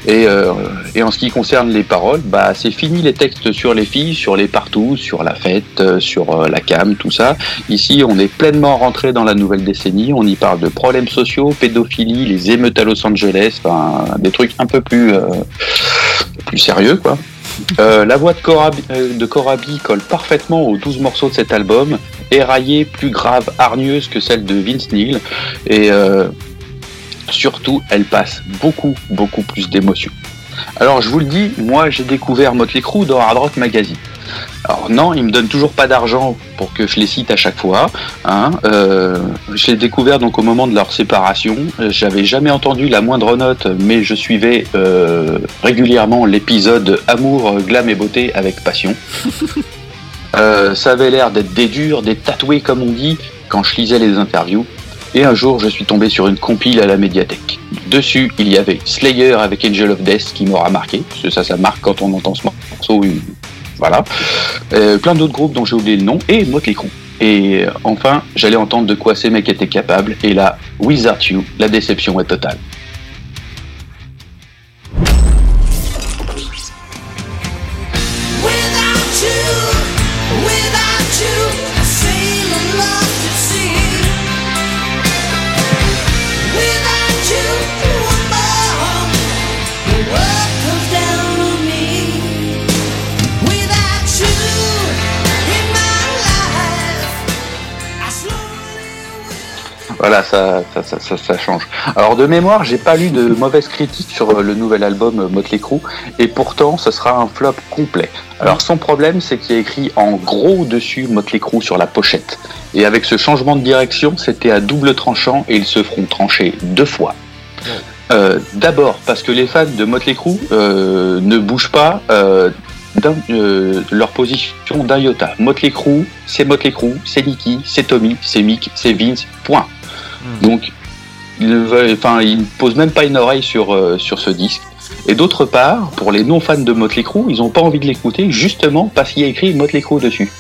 Et, euh, et en ce qui concerne les paroles, bah c'est fini les textes sur les filles, sur les partout, sur la fête, sur la cam, tout ça. Ici, on est pleinement rentré dans la nouvelle décennie. On y parle de problèmes sociaux, pédophilie, les émeutes à Los Angeles, des trucs un peu plus plus sérieux, quoi. Euh, la voix de Corabi, euh, colle parfaitement aux 12 morceaux de cet album, éraillée, plus grave, hargneuse que celle de Vince Neil, et euh, surtout, elle passe beaucoup, beaucoup plus d'émotions. Alors, je vous le dis, moi, j'ai découvert Motley Crue dans Hard Rock Magazine. Alors non, ils me donnent toujours pas d'argent pour que je les cite à chaque fois. Hein. Euh, je l'ai découvert donc au moment de leur séparation. J'avais jamais entendu la moindre note, mais je suivais euh, régulièrement l'épisode Amour, glam et beauté avec passion. Euh, ça avait l'air d'être des durs, des tatoués comme on dit. quand je lisais les interviews. Et un jour, je suis tombé sur une compile à la médiathèque. Dessus, il y avait Slayer avec Angel of Death qui m'aura marqué, parce que ça, ça marque quand on entend ce morceau. Voilà. Euh, plein d'autres groupes dont j'ai oublié le nom, et Motley Crue. Et euh, enfin, j'allais entendre de quoi ces mecs étaient capables, et là, Without You, la déception est totale. Ça, ça, ça, ça, ça change. Alors de mémoire, j'ai pas lu de mauvaises critiques sur euh, le nouvel album euh, Motley Crue, et pourtant, ce sera un flop complet. Alors son problème, c'est qu'il y a écrit en gros dessus Motley Crue sur la pochette. Et avec ce changement de direction, c'était à double tranchant, et ils se feront trancher deux fois. Euh, D'abord parce que les fans de Motley Crue euh, ne bougent pas euh, euh, leur position d'un iota. Motley Crue, c'est Motley Crue, c'est Nicky, c'est Tommy, c'est Mick, c'est Vince, point. Donc, ils ne veulent- enfin, posent même pas une oreille sur, euh, sur ce disque. Et d'autre part, pour les non-fans de Motley Crue, ils n'ont pas envie de l'écouter justement parce qu'il y a écrit Motley Crue dessus.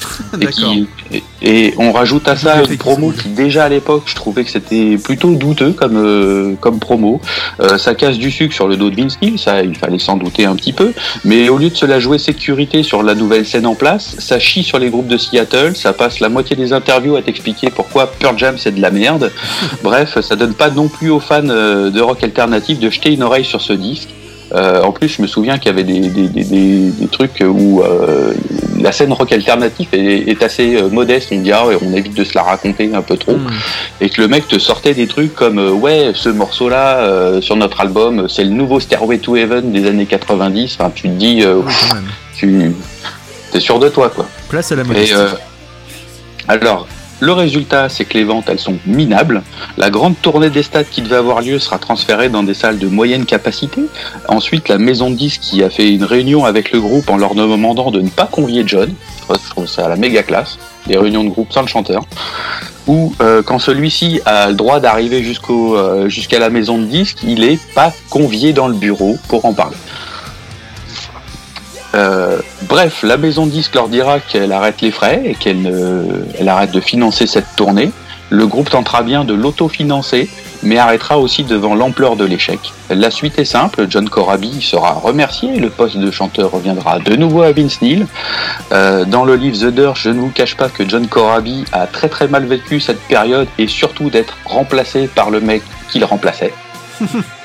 et, qui- et- et on rajoute à ça une promo qui déjà à l'époque je trouvais que c'était plutôt douteux comme euh, comme promo. Euh, ça casse du sucre sur le dos de Vince Neil ça il fallait s'en douter un petit peu. Mais au lieu de se la jouer sécurité sur la nouvelle scène en place ça chie sur les groupes de Seattle ça passe la moitié des interviews à t'expliquer pourquoi Pearl Jam c'est de la merde. Bref ça donne pas non plus aux fans euh, de rock alternatif de jeter une oreille sur ce disque euh, en plus, je me souviens qu'il y avait des, des, des, des- des trucs où euh, la scène rock alternatif est, est assez euh, modeste. On dit, ah on évite de se la raconter un peu trop. Et que le mec te sortait des trucs comme, ouais, ce morceau-là, sur notre album, c'est le nouveau Stairway to Heaven des années 90. Enfin, tu te dis, pff, tu es sûr de toi, quoi. Place à la modestie. alors, le résultat, c'est que les ventes, elles sont minables. La grande tournée des stades qui devait avoir lieu sera transférée dans des salles de moyenne capacité. Ensuite, la maison de disques qui a fait une réunion avec le groupe en leur demandant de ne pas convier John. Je trouve ça la méga classe. Des réunions de groupe sans le chanteur. Ou euh, quand celui-ci a le droit d'arriver euh, jusqu'à la maison de disques, il est pas convié dans le bureau pour en parler. Euh, bref, la maison de disques leur dira qu'elle arrête les frais et qu'elle arrête de financer cette tournée. Le groupe tentera bien de l'autofinancer, mais arrêtera aussi devant l'ampleur de l'échec. La suite est simple, John Corabi sera remercié, le poste de chanteur reviendra de nouveau à Vince Neil. Euh, dans le livre The Dirt, je ne vous cache pas que John Corabi a très très mal vécu cette période et surtout d'être remplacé par le mec qu'il remplaçait.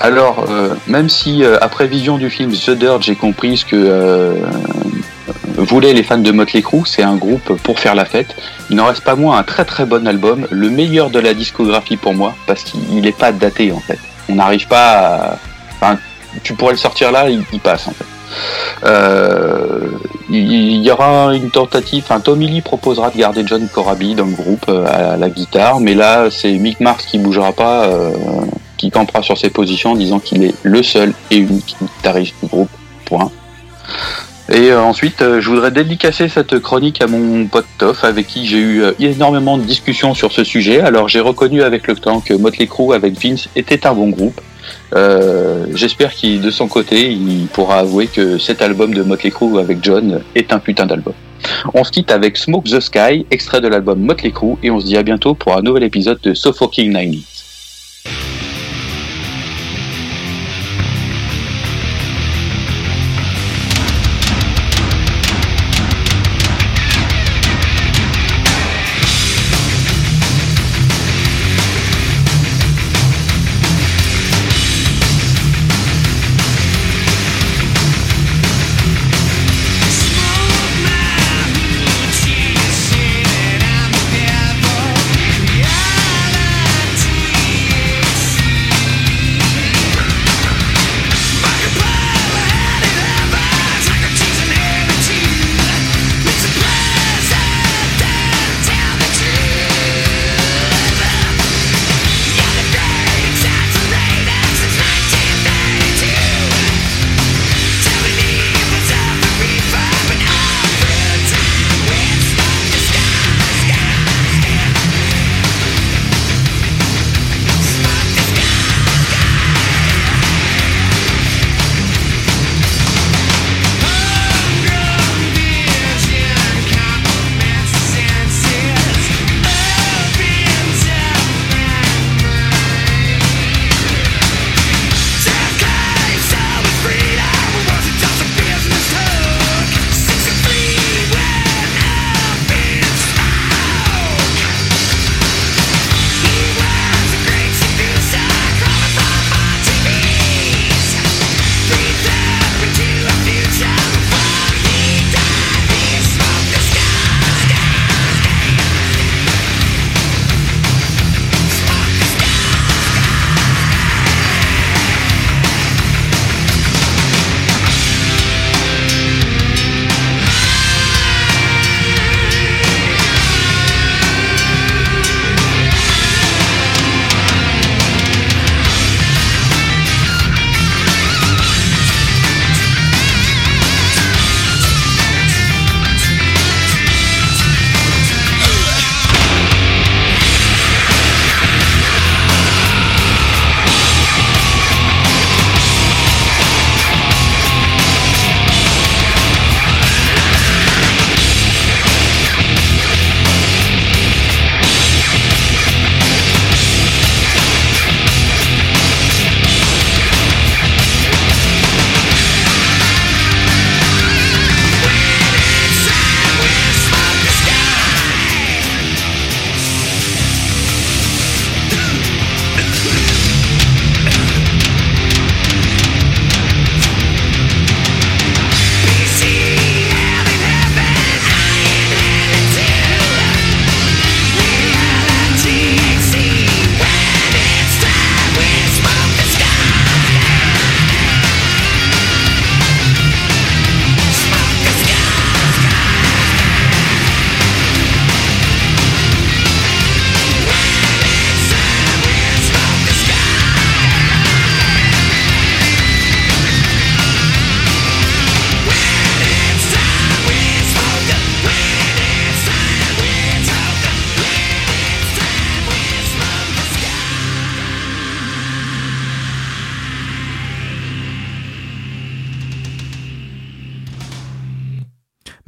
Alors, euh, même si euh, après vision du film The Dirt, j'ai compris ce que euh, voulaient les fans de Motley Crue, c'est un groupe pour faire la fête. Il n'en reste pas moins un très très bon album, le meilleur de la discographie pour moi, parce qu'il n'est pas daté en fait. On n'arrive pas à... Enfin, tu pourrais le sortir là, il, passe en fait. Il y aura une tentative, enfin Tommy Lee proposera de garder John Corabi dans le groupe à la guitare, mais là c'est Mick Mars qui bougera pas, qui campera sur ses positions en disant qu'il est le seul et unique guitariste du groupe. Point. Et euh, ensuite, euh, je voudrais dédicacer cette chronique à mon pote Toff, avec qui j'ai eu euh, énormément de discussions sur ce sujet. Alors j'ai reconnu avec le temps que Motley Crue avec Vince était un bon groupe. J'espère qu'il, de son côté, il pourra avouer que cet album de Motley Crue avec John est un putain d'album. On se quitte avec Smoke the Sky, extrait de l'album Motley Crue, et on se dit à bientôt pour un nouvel épisode de So Fucking 90.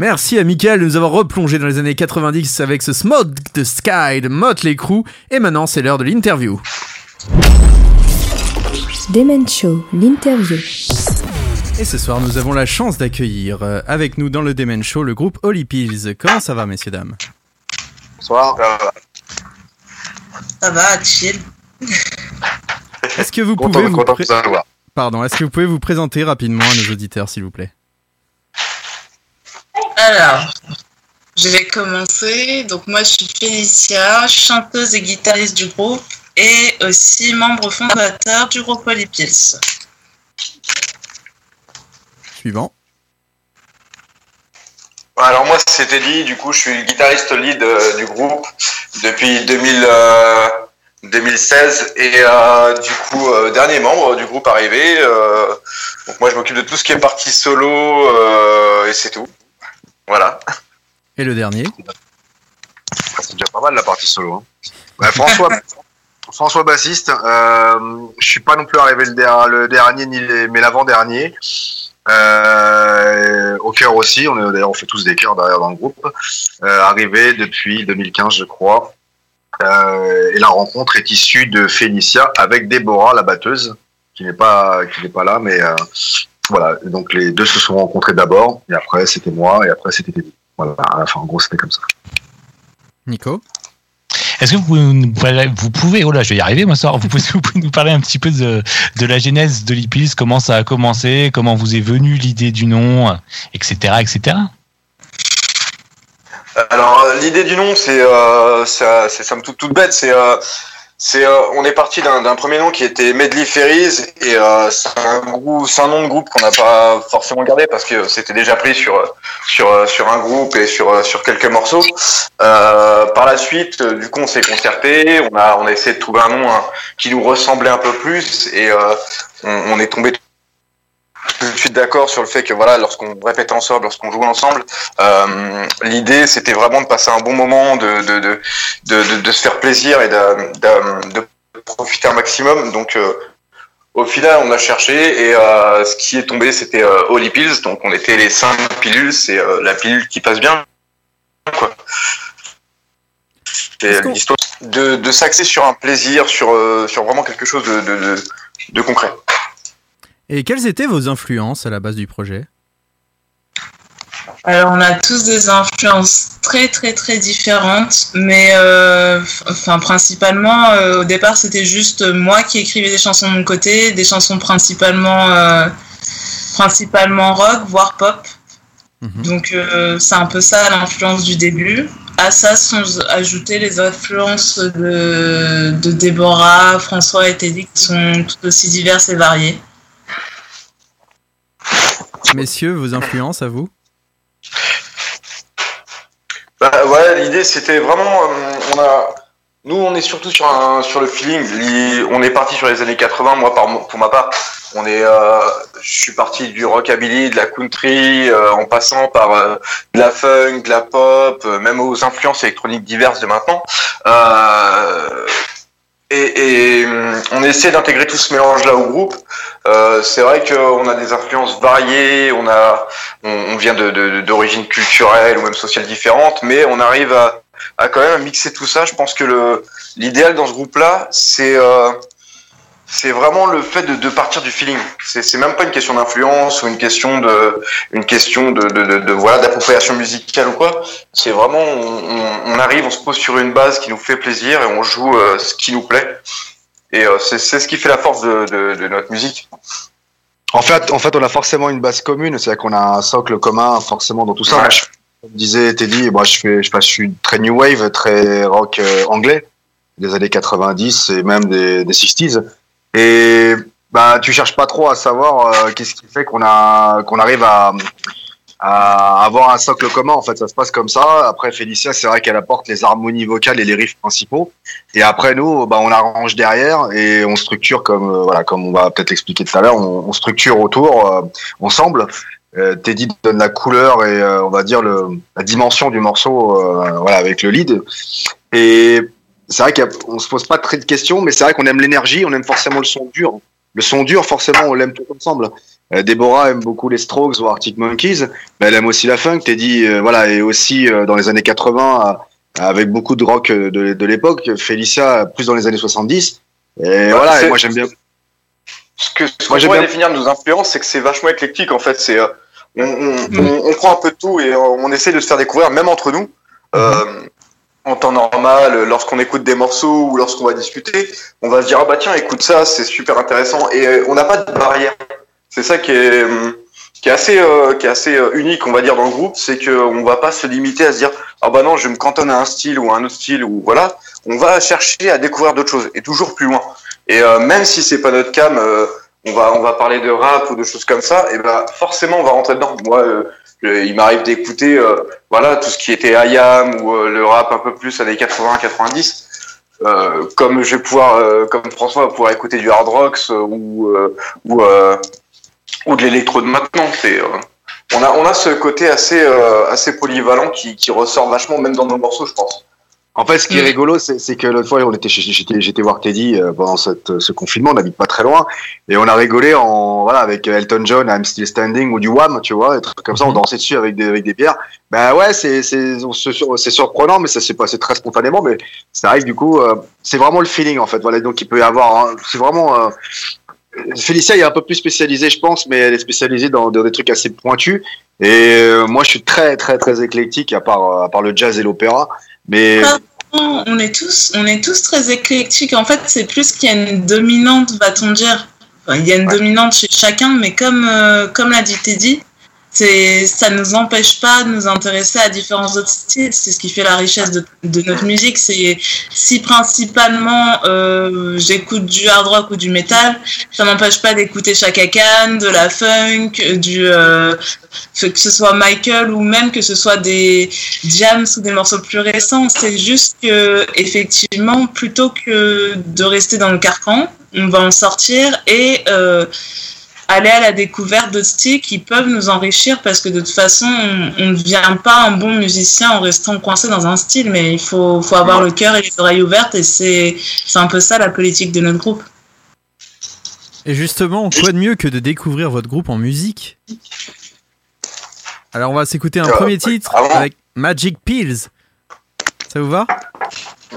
Merci à Michael de nous avoir replongé dans les années 90 avec ce Smoke the Sky de Motley Crue. Et maintenant, c'est l'heure de l'interview. Demen Show, l'interview. Et ce soir, nous avons la chance d'accueillir euh, avec nous dans le Demen Show le groupe Holy Pills. Comment ça va, messieurs, dames? Bonsoir. Ça va, chill. Est-ce que vous Content, pouvez vous content pré- de vous avoir. Pardon, est-ce que vous pouvez vous présenter rapidement à nos auditeurs, s'il vous plaît? Alors, je vais commencer. Donc, moi, je suis Félicia, chanteuse et guitariste du groupe et aussi membre fondateur du groupe Holy Pills. Suivant. Alors moi c'était dit, du coup je suis le guitariste lead euh, du groupe depuis 2000, euh, 2016 et euh, du coup euh, dernier membre du groupe arrivé. euh, donc moi je m'occupe de tout ce qui est partie solo euh, et c'est tout. Voilà. Et le dernier C'est déjà pas mal la partie solo. hein. François, François bassiste. Euh, je suis pas non plus arrivé le, der- le dernier ni les- mais l'avant-dernier. Euh, au cœur aussi, on est d'ailleurs on fait tous des chœurs derrière dans le groupe. Euh, arrivé depuis 2015 je crois. Euh, et la rencontre est issue de Félicia avec Déborah la batteuse qui n'est pas qui n'est pas là mais voilà donc les deux se sont rencontrés d'abord et après c'était moi et après c'était Teddy. Voilà, à la fin en gros c'était comme ça. Nico? Est-ce que vous pouvez, vous oh là, je vais y arriver, moi, ce soir. Vous pouvez, vous pouvez nous parler un petit peu de, de la genèse de l'Ipils, comment ça a commencé, comment vous est venue l'idée du nom, etc., etc. Alors l'idée du nom, c'est euh, ça, c'est somme toute toute bête. C'est euh, c'est euh, on est parti d'un premier nom qui était Medley Ferries et euh, c'est un un nom de groupe qu'on n'a pas forcément gardé parce que c'était déjà pris sur sur euh, sur un groupe et sur euh, sur quelques morceaux. Euh, par la suite, euh, du coup, on s'est concerté, on a on a essayé de trouver un nom hein, qui nous ressemblait un peu plus et on est tombé tout de suite d'accord sur le fait que voilà, lorsqu'on répétait ensemble, lorsqu'on jouait ensemble, euh, l'idée c'était vraiment de passer un bon moment, de de, de, de, se faire plaisir et de, profiter un maximum. Donc euh, au final, on a cherché et euh, ce qui est tombé, c'était Holy Pills. Donc on était les cinq pilules, c'est la pilule qui passe bien. Quoi. C'est l'histoire de, de s'axer sur un plaisir, sur, sur vraiment quelque chose de, de concret. Et quelles étaient vos influences à la base du projet? Alors, on a tous des influences très, très, très différentes, mais euh, enfin, principalement, euh, au départ, c'était juste moi qui écrivais des chansons de mon côté, des chansons principalement, euh, principalement rock, voire pop. Donc, euh, c'est un peu ça l'influence du début. À ça sont ajoutées les influences de, de Déborah, François et Teddy qui sont tout aussi diverses et variées. Messieurs, vos influences à vous Bah ouais, l'idée c'était vraiment, euh, on a, nous on est surtout sur sur le feeling. Li- On est parti sur les années 80. Moi, par, pour ma part, on est, euh, je suis parti du rockabilly, de la country, euh, en passant par de la funk, de la pop, même aux influences électroniques diverses de maintenant. Euh, et, et hum, on essaie d'intégrer tout ce mélange-là au groupe. Euh, c'est vrai qu'on a des influences variées, on a, on, vient de, de- d'origines culturelles ou même sociales différentes, mais on arrive à, à quand même mixer tout ça. Je pense que le, l'idéal dans ce groupe-là, c'est, euh, c'est vraiment le fait de, de partir du feeling. C'est, même pas une question d'influence ou une question de, une question de, de, de, de- voilà d'appropriation musicale ou quoi. C'est vraiment, on, arrive, on se pose sur une base qui nous fait plaisir et on joue euh, ce qui nous plaît. Et euh, c'est, ce qui fait la force de, notre musique. En fait, en fait, on a forcément une base commune, c'est-à-dire qu'on a un socle commun forcément dans tout ça. Moi, je- Comme disait Teddy, moi je fais, je, je suis très new wave, très rock euh, anglais des années 90 et même des, des 60s. Et bah tu cherches pas trop à savoir euh, qu'est-ce qui fait qu'on a qu'on arrive à à avoir un socle commun. En fait, ça se passe comme ça. Après, Félicia, c'est vrai qu'elle apporte les harmonies vocales et les riffs principaux. Et après, nous, bah, on arrange derrière et on structure comme euh, voilà, comme on va peut-être l'expliquer tout à l'heure, on, structure autour euh, ensemble. Euh, Teddy donne la couleur et euh, on va dire le, la dimension du morceau, voilà, avec le lead. Et c'est vrai qu'on se pose pas très de questions, mais c'est vrai qu'on aime l'énergie, on aime forcément le son dur. Le son dur, forcément, on l'aime tout ensemble. euh, Déborah aime beaucoup les Strokes ou Arctic Monkeys, mais elle aime aussi la funk. Teddy, euh, voilà, et aussi euh, dans les années 80 euh, avec beaucoup de rock de, de l'époque. Félicia plus dans les années 70. Et Ouais, voilà, et moi j'aime bien. Ce que ce Moi, bien- définir nos influences, c'est que c'est vachement éclectique en fait. C'est euh, on, on, on- on prend un peu de tout et on, on essaie de se faire découvrir, même entre nous. Euh, en temps normal, euh, lorsqu'on écoute des morceaux ou lorsqu'on va discuter, on va se dire ah bah tiens écoute ça, c'est super intéressant et euh, on n'a pas de barrière. C'est ça qui est hum, qui est assez euh, qui est assez euh, unique on va dire dans le groupe, c'est que on va pas se limiter à se dire ah bah non je me cantonne à un style ou à un autre style ou voilà, on va chercher à découvrir d'autres choses et toujours plus loin. Et euh, même si c'est pas notre cam, euh, on va on va parler de rap ou de choses comme ça, et ben forcément on va rentrer dedans. Moi, il m'arrive d'écouter euh, voilà tout ce qui était IAM ou euh, le rap un peu plus années 80-90. Euh, comme je vais pouvoir, euh, comme François va pouvoir écouter du hard rock euh, ou euh, ou ou de l'électro de maintenant. C'est on a on a ce côté assez assez polyvalent qui qui ressort vachement même dans nos morceaux, je pense. En fait, ce qui est rigolo, c'est que l'autre fois, on était chez, j'étais, voir Teddy euh, pendant cette, ce confinement, on n'habite pas très loin, et on a rigolé en voilà avec Elton John, I'm Still Standing ou du Wham, tu vois, des trucs comme ça, on dansait dessus avec des avec des bières. Ben ouais, c'est c'est surprenant, mais ça s'est passé très spontanément, mais ça arrive du coup, euh, c'est vraiment le feeling en fait. Voilà, donc il peut y avoir, hein, c'est vraiment. euh, Félicia est un peu plus spécialisée, je pense, mais elle est spécialisée dans, dans des trucs assez pointus. Et euh, moi, je suis très, très, très éclectique, à part, à part le jazz et l'opéra. Mais Non, on est tous, on est tous très éclectiques. En fait, c'est plus qu'il y a une dominante, va-t-on dire. Enfin, il y a une dominante chez chacun, mais comme, euh, comme l'a dit Teddy, ça ne nous empêche pas de nous intéresser à différents autres styles. C'est ce qui fait la richesse de, notre musique. C'est si principalement euh, j'écoute du hard rock ou du metal, ça m'empêche pas d'écouter Chaka Khan, de la funk, du euh, que ce soit Michael ou même que ce soit des jams ou des morceaux plus récents. C'est juste que effectivement, plutôt que de rester dans le carcan, on va en sortir et euh, aller à la découverte d'autres styles qui peuvent nous enrichir parce que de toute façon, on ne devient pas un bon musicien en restant coincé dans un style, mais il faut, faut avoir le cœur et les oreilles ouvertes et c'est c'est un peu ça la politique de notre groupe. Et justement, quoi de mieux que de découvrir votre groupe en musique? Alors on va s'écouter un Euh, premier titre avec Magic Pills. Ça vous va?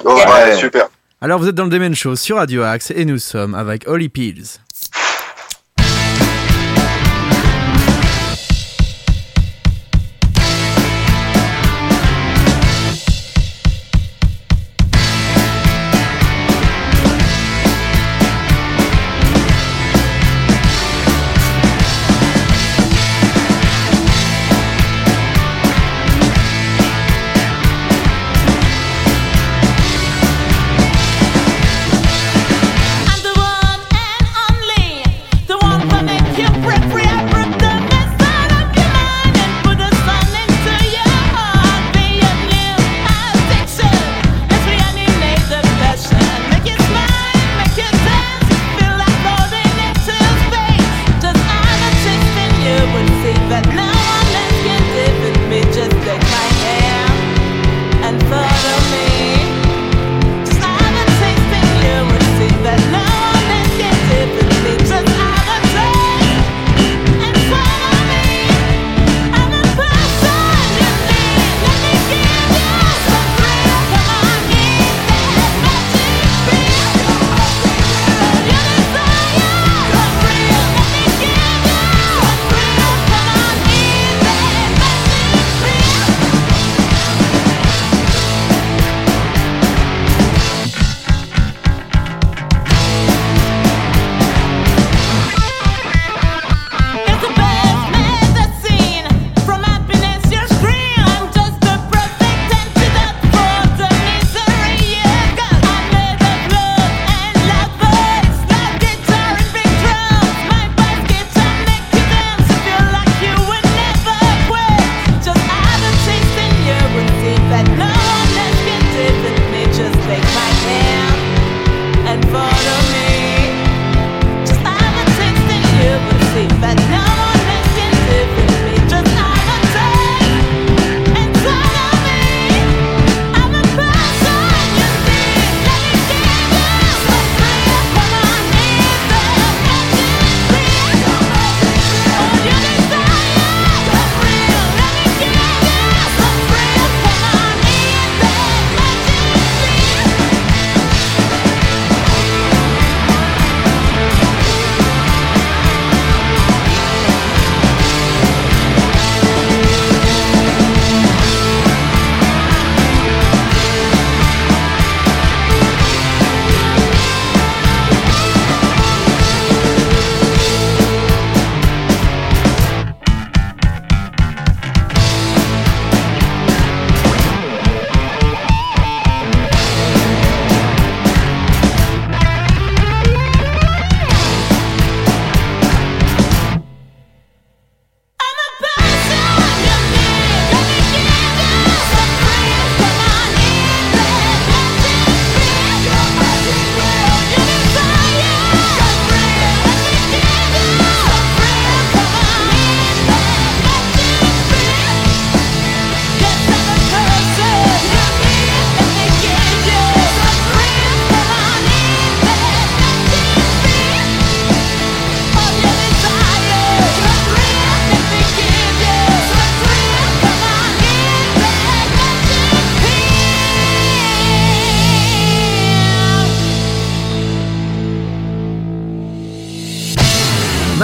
Ouais, ouais, super. Alors vous êtes dans le Demen Show sur Radio Axe et nous sommes avec Holly Pills.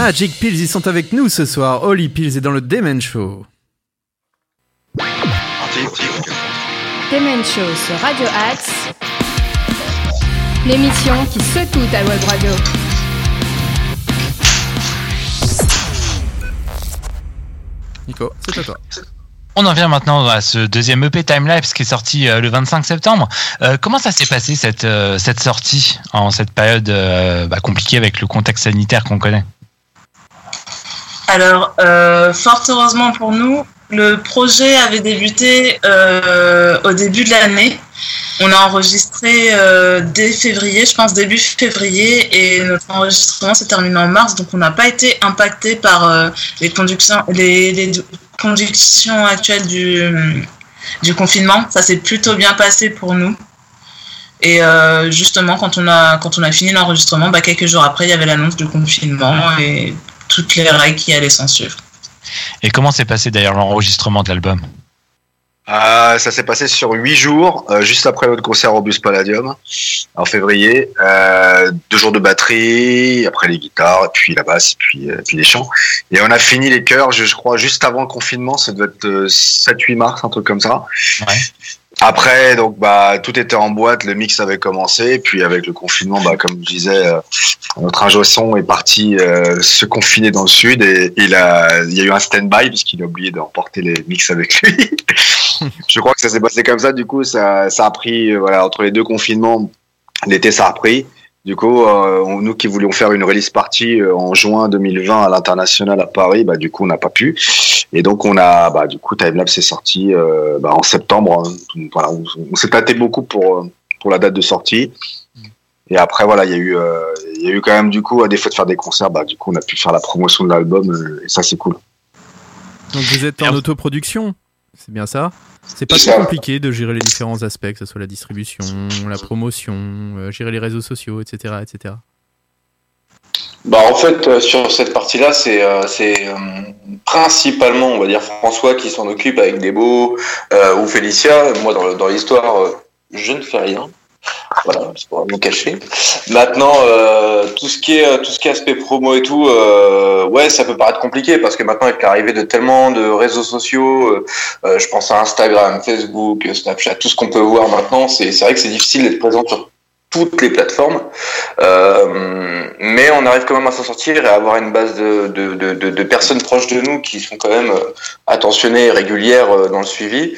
Magic Pills, ils sont avec nous ce soir. Holly Pills est dans le Demen Show. Demen Show sur Radio Axe. L'émission qui secoue ta web radio. Nico, c'est à toi. On en vient maintenant à ce deuxième EP Timelapse qui est sorti euh, le 25 septembre. Euh, comment ça s'est passé cette, euh, cette sortie en cette période euh, bah, compliquée avec le contexte sanitaire qu'on connaît? Alors, euh, fort heureusement pour nous, le projet avait débuté euh, au début de l'année. On a enregistré euh, dès février, je pense début février, et notre enregistrement s'est terminé en mars, donc on n'a pas été impacté par les, conductions, les, les conditions actuelles du, confinement. Ça s'est plutôt bien passé pour nous. Et justement, quand on a, quand on a fini l'enregistrement, bah, quelques jours après, il y avait l'annonce du confinement et toutes les règles qui allaient s'en suivre. Et comment s'est passé d'ailleurs l'enregistrement de l'album? Euh, ça s'est passé sur huit jours, euh, juste après notre concert au Bus Palladium, en février. Euh, deux jours de batterie, après les guitares, et puis la basse, et puis, euh, puis les chants. Et on a fini les chœurs, je, je crois, juste avant le confinement, ça devait être euh, 7-8 mars, un truc comme ça. Après, donc, bah, tout était en boîte, le mix avait commencé, et puis avec le confinement, bah, comme je disais, euh, notre ingé son est parti euh, se confiner dans le sud et il a, il y a eu un stand-by puisqu'il a oublié d'emporter les mix avec lui. je crois que ça s'est passé comme ça. Du coup, ça, ça a pris, euh, voilà, entre les deux confinements, l'été, ça a repris. Du coup, euh, on- nous qui voulions faire une release party euh, en juin 2020 à l'international à Paris, bah, du coup, on n'a pas pu. Et donc, on a, bah, du coup, Timelapse est sorti euh, bah, en septembre. hein. Voilà, on, on s'est tâté beaucoup pour, pour la date de sortie. Et après, voilà, il y a eu, euh, il y a eu quand même, du coup, à défaut de faire des concerts, bah, du coup, on a pu faire la promotion de l'album, euh, et ça, c'est cool. Donc vous êtes en autoproduction, c'est bien ça? C'est pas trop compliqué de gérer les différents aspects, que ce soit la distribution, la promotion, euh, gérer les réseaux sociaux, etc. etc. Bah en fait euh, sur cette partie-là c'est euh, c'est euh, principalement on va dire François qui s'en occupe avec Debo ou Félicia. Moi dans, dans l'histoire je ne fais rien. Voilà, c'est pour me cacher. Maintenant euh, tout ce qui est euh, tout ce qui est aspect promo et tout, euh, ouais ça peut paraître compliqué parce que maintenant avec l'arrivée de tellement de réseaux sociaux, je pense à Instagram, Facebook, Snapchat, tout ce qu'on peut voir maintenant, c'est vrai que c'est difficile d'être présent sur toutes les plateformes. Mais on arrive quand même à s'en sortir et à avoir une base de, de, personnes proches de nous qui sont quand même attentionnées et régulières dans le suivi.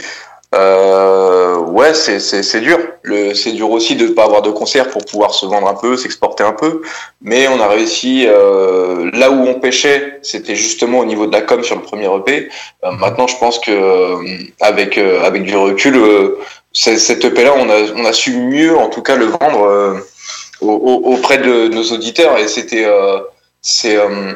Euh, ouais, c'est c'est c'est dur. Le c'est dur aussi de pas avoir de concert pour pouvoir se vendre un peu, s'exporter un peu. Mais on a réussi. Euh, là où on pêchait, c'était justement au niveau de la com sur le premier EP. Euh, maintenant, je pense que euh, avec euh, avec du recul, euh, c'est- cette EP là, on a on a su mieux, en tout cas, le vendre. euh, au- au- auprès de nos auditeurs et c'était euh, c'est euh,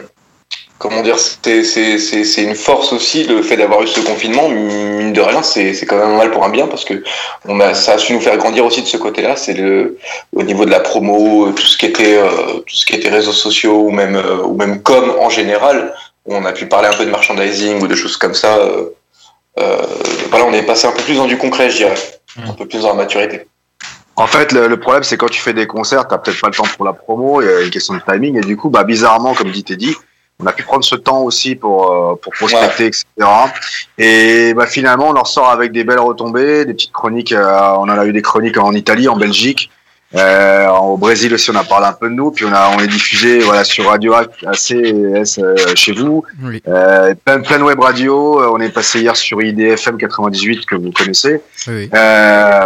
comment dire c'est c'est c'est une force aussi le fait d'avoir eu ce confinement mine de rien c'est c'est quand même un mal pour un bien parce que on a ça a su nous faire grandir aussi de ce côté-là c'est le au niveau de la promo tout ce qui était euh, tout ce qui était réseaux sociaux ou même euh, ou même com en général où on a pu parler un peu de merchandising ou de choses comme ça euh, euh, voilà on est passé un peu plus dans du concret je dirais. Un peu plus dans la maturité. En fait, le, le problème, c'est quand tu fais des concerts, t'as peut-être pas le temps pour la promo, il y a une question de timing, et du coup, bah, bizarrement, comme dit Teddy, on a pu prendre ce temps aussi pour, euh, pour prospecter, etc. Et bah, finalement, on en ressort avec des belles retombées, des petites chroniques, euh, on en a eu des chroniques en Italie, en Belgique, euh, au Brésil aussi, on a parlé un peu de nous, puis on a on est diffusé voilà sur Radio ACS euh, chez vous, Oui. euh, plein, plein web radio, euh, on est passé hier sur IDFM 98 que vous connaissez Oui. euh,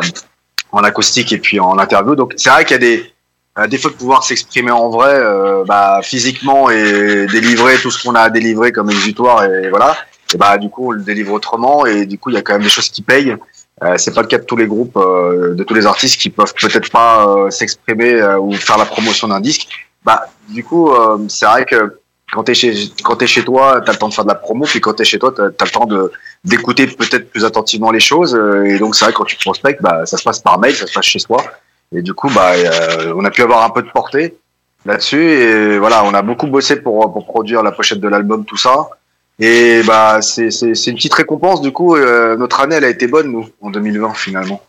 en acoustique et puis en interview. Donc c'est vrai qu'il y a des à défaut de pouvoir s'exprimer en vrai, euh, bah, physiquement et délivrer tout ce qu'on a à délivrer comme exutoire et voilà. Et bah du coup on le délivre autrement et du coup il y a quand même des choses qui payent. Euh, c'est pas le cas de tous les groupes, euh, de tous les artistes qui peuvent peut-être pas euh, s'exprimer euh, ou faire la promotion d'un disque. Bah du coup euh, c'est vrai que quand t'es chez quand t'es chez toi, t'as le temps de faire de la promo, puis quand t'es chez toi, t'as as le temps de d'écouter peut-être plus attentivement les choses. Et donc c'est vrai que quand tu prospectes, bah ça se passe par mail, ça se passe chez soi. Et du coup, bah euh, on a pu avoir un peu de portée là-dessus. Et voilà, on a beaucoup bossé pour pour produire la pochette de l'album, tout ça. Et bah c'est c'est c'est une petite récompense. Du coup, euh, notre année, elle a été bonne nous en 2020 finalement.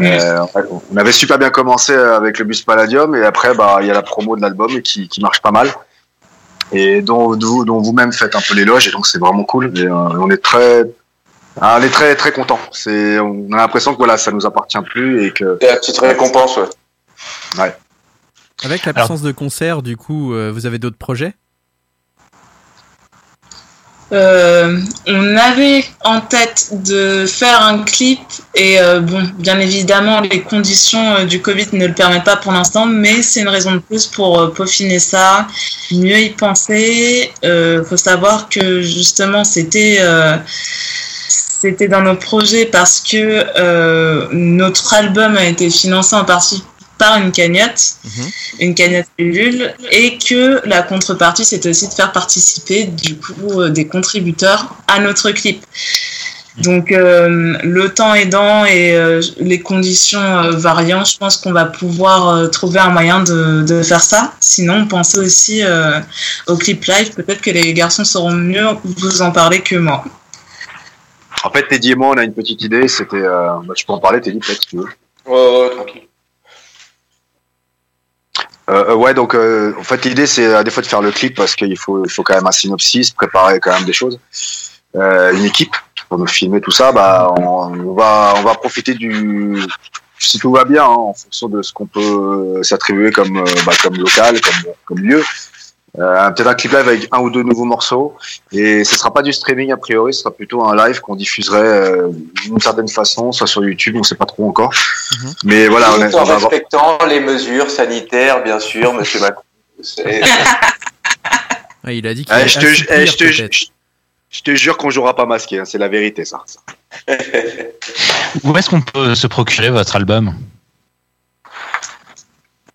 Euh, on avait super bien commencé avec le bus Palladium et après bah il y a la promo de l'album qui qui marche pas mal. et dont, dont, dont vous-même faites un peu l'éloge et donc c'est vraiment cool. Et, euh, on est très, ah, on est très très content. C'est, on a l'impression que voilà, ça nous appartient plus et que. C'est la petite récompense, ouais. Ouais. Avec l'absence de concert, du coup, euh, vous avez d'autres projets? Euh, on avait en tête de faire un clip et euh, bon, bien évidemment, les conditions euh, du Covid ne le permettent pas pour l'instant, mais c'est une raison de plus pour euh, peaufiner ça, mieux y penser. Euh, faut savoir que justement, c'était euh, c'était dans nos projets parce que euh, notre album a été financé en partie par une cagnotte, une cagnotte Ulule, et que la contrepartie, c'était aussi de faire participer du coup euh, des contributeurs à notre clip. Donc euh, le temps aidant et euh, les conditions euh, variant, je pense qu'on va pouvoir trouver un moyen de, de faire ça. Sinon, on pensait aussi au clip live. Peut-être que les garçons sauront mieux vous en parler que moi. En fait, Teddy et moi, on a une petite idée. C'était, euh, bah, je peux en parler, Teddy, peut-être si tu veux. Ouais, ouais, tranquille. Euh, euh, ouais, donc euh, en fait l'idée c'est à des fois de faire le clip parce qu'il faut, il faut quand même un synopsis, préparer quand même des choses, euh, une équipe pour nous filmer tout ça. Bah, on, va on va profiter du si tout va bien hein, en fonction de ce qu'on peut s'attribuer comme euh, bah, comme local, comme comme lieu. Euh, peut-être un clip live avec un ou deux nouveaux morceaux et ce sera pas du streaming a priori, ce sera plutôt un live qu'on diffuserait euh, d'une certaine façon, soit sur YouTube, on sait pas trop encore. Mais voilà, on, est- on en avoir- respectant les mesures sanitaires, bien sûr, monsieur Macron. C'est- Il a dit qu'il Eh, allait je, te, assouplir, eh, je, te, peut-être. je, je te jure qu'on jouera pas masqué, hein, c'est la vérité ça. Où est-ce qu'on peut se procurer votre album?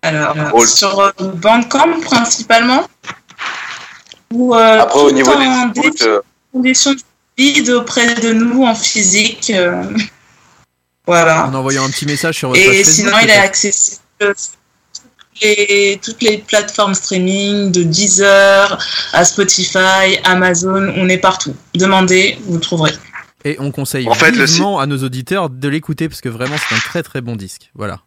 Alors, Oh, sur euh, Bandcamp principalement ou euh, Après, au niveau en des écoutes, euh, conditions de vide auprès de nous en physique. euh, voilà. En envoyant un petit message sur votre Et page Facebook, sinon, il est accessible sur toutes les, toutes les plateformes streaming, de Deezer à Spotify, Amazon, on est partout. Demandez, vous le trouverez. Et on conseille En fait, le vivement à nos auditeurs de l'écouter parce que vraiment c'est un très très bon disque. Voilà,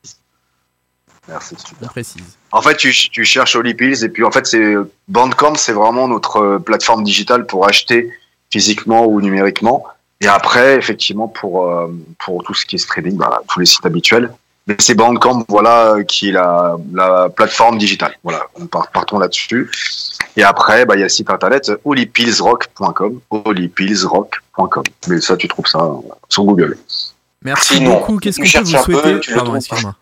Merci. on précise. En fait, tu, tu cherches Holy Pills et puis en fait, c'est Bandcamp, c'est vraiment notre euh, plateforme digitale pour acheter physiquement ou numériquement. Et après, effectivement, pour euh, pour tout ce qui est streaming, bah, tous les sites habituels. Mais c'est Bandcamp, voilà, qui est la, la plateforme digitale. Voilà, on part- partons là-dessus. Et après, bah, il y a le site internet holypillsrock.com, holypillsrock.com. Mais ça, tu trouves ça sur Google. Merci Sinon, beaucoup. Qu'est-ce cherches vous peu, souhaiter tu Pardon, excuse-moi.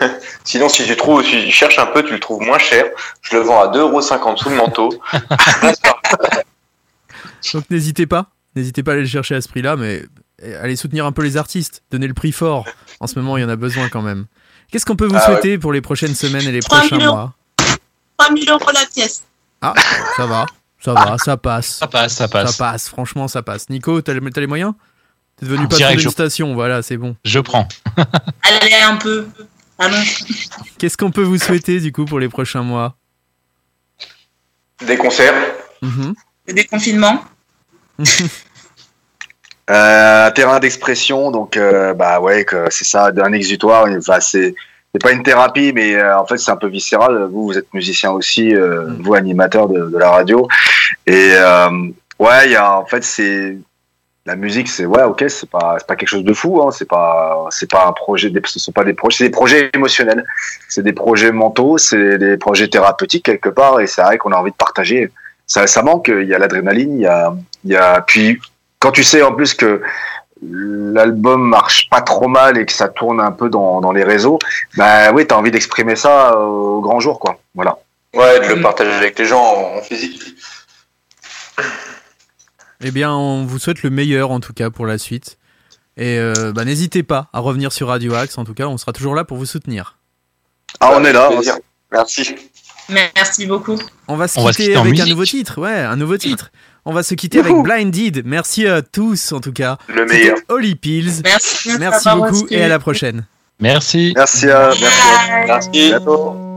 Sinon, si tu trouves, si tu cherches un peu, tu le trouves moins cher. Je le vends à 2,50€ sous le manteau. Donc n'hésitez pas, n'hésitez pas à aller le chercher à ce prix-là, mais eh, allez soutenir un peu les artistes, donnez le prix fort. En ce moment, il y en a besoin quand même. Qu'est-ce qu'on peut vous Ah ouais. souhaiter pour les prochaines semaines et les 3 000 prochains euros. mois 3000 euros la pièce. Ah, ça va, ça va, ça passe. Ça passe, ça passe. Ça passe, franchement, ça passe. Nico, t'as les, t'as les moyens? T'es devenu Ah, d'une je- station, voilà, c'est bon. Je prends. Allez un peu. Allons. Qu'est-ce qu'on peut vous souhaiter du coup pour les prochains mois? Des concerts. Mhm. Le déconfinement. Euh, un terrain d'expression, donc euh, bah ouais, c'est ça, un exutoire. Enfin, c'est c'est pas une thérapie, mais euh, en fait c'est un peu viscéral. Vous, vous êtes musicien aussi, euh, vous animateur de, de la radio, et euh, ouais, il y a en fait c'est la musique, c'est ouais, ok, c'est pas c'est pas quelque chose de fou, hein, c'est pas c'est pas un projet, des- ce sont pas des projets, c'est des projets émotionnels, c'est des projets mentaux, c'est des projets thérapeutiques quelque part, et c'est vrai qu'on a envie de partager. Ça, ça manque, il y a l'adrénaline, il y a il y a puis quand tu sais en plus que l'album marche pas trop mal et que ça tourne un peu dans, dans les réseaux, bah oui, t'as envie d'exprimer ça au grand jour, quoi. Voilà. Ouais, de le partager avec les gens en, en physique. Eh bien, on vous souhaite le meilleur en tout cas pour la suite. Et euh, bah, n'hésitez pas à revenir sur Radio Axe, en tout cas, on sera toujours là pour vous soutenir. Ah, on est là. plaisir. Merci. Merci beaucoup. On va se On va se quitter avec un nouveau titre, ouais, un nouveau titre. On va se quitter avec Blinded. Merci à tous en tout cas. Le meilleur. Holy Pills. Merci. Merci beaucoup et à la prochaine. Merci. Merci à, merci à Bye. Merci. bientôt.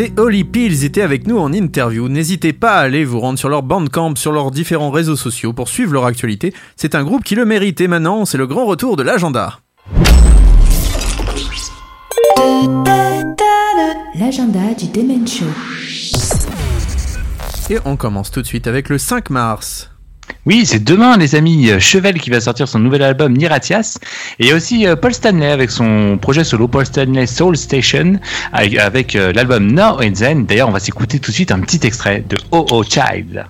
C'était Holly Pills, ils étaient avec nous en interview. N'hésitez pas à aller vous rendre sur leur bandcamp, sur leurs différents réseaux sociaux pour suivre leur actualité. C'est un groupe qui le mérite et maintenant c'est le grand retour de l'agenda. L'agenda du Demen Show. Et on commence tout de suite avec le 5 mars. Oui, c'est demain, les amis. Chevel qui va sortir son nouvel album Niratias. Et aussi euh, Paul Stanley avec son projet solo Paul Stanley Soul Station avec, avec, euh, l'album Now and Then. D'ailleurs, on va s'écouter tout de suite un petit extrait de Oh Oh Child.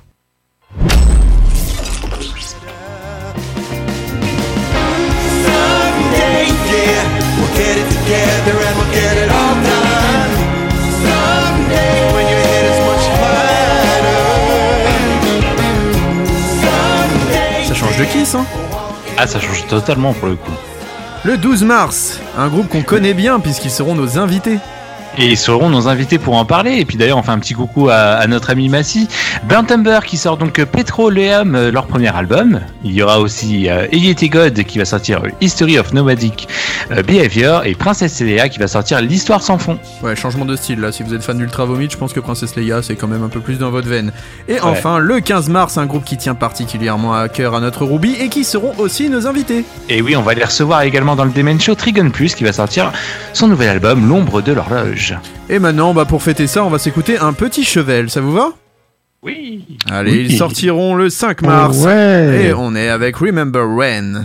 De Kiss, hein Ah, ça change totalement pour le coup. Le 12 mars, un groupe qu'on connaît bien puisqu'ils seront nos invités. Et ils seront nos invités pour en parler. Et puis d'ailleurs, on fait un petit coucou à, à notre ami Massy. Umber qui sort donc Petroleum, euh, leur premier album. Il y aura aussi euh, God qui va sortir euh, History of Nomadic euh, Behavior et Princesse Leia qui va sortir L'Histoire sans fond. Ouais, changement de style là. Si vous êtes fan d'Ultra Vomit, je pense que Princesse Leia c'est quand même un peu plus dans votre veine. Et enfin, le 15 mars, un groupe qui tient particulièrement à cœur à notre Ruby et qui seront aussi nos invités. Et oui, on va les recevoir également dans le Demen Show Trigon Plus qui va sortir son nouvel album L'ombre de l'horloge. Et maintenant, bah pour fêter ça, on va s'écouter un petit chevel. Ça vous va? Oui. Allez, Oui. ils sortiront le 5 mars. Oh ouais. Et on est avec Remember When.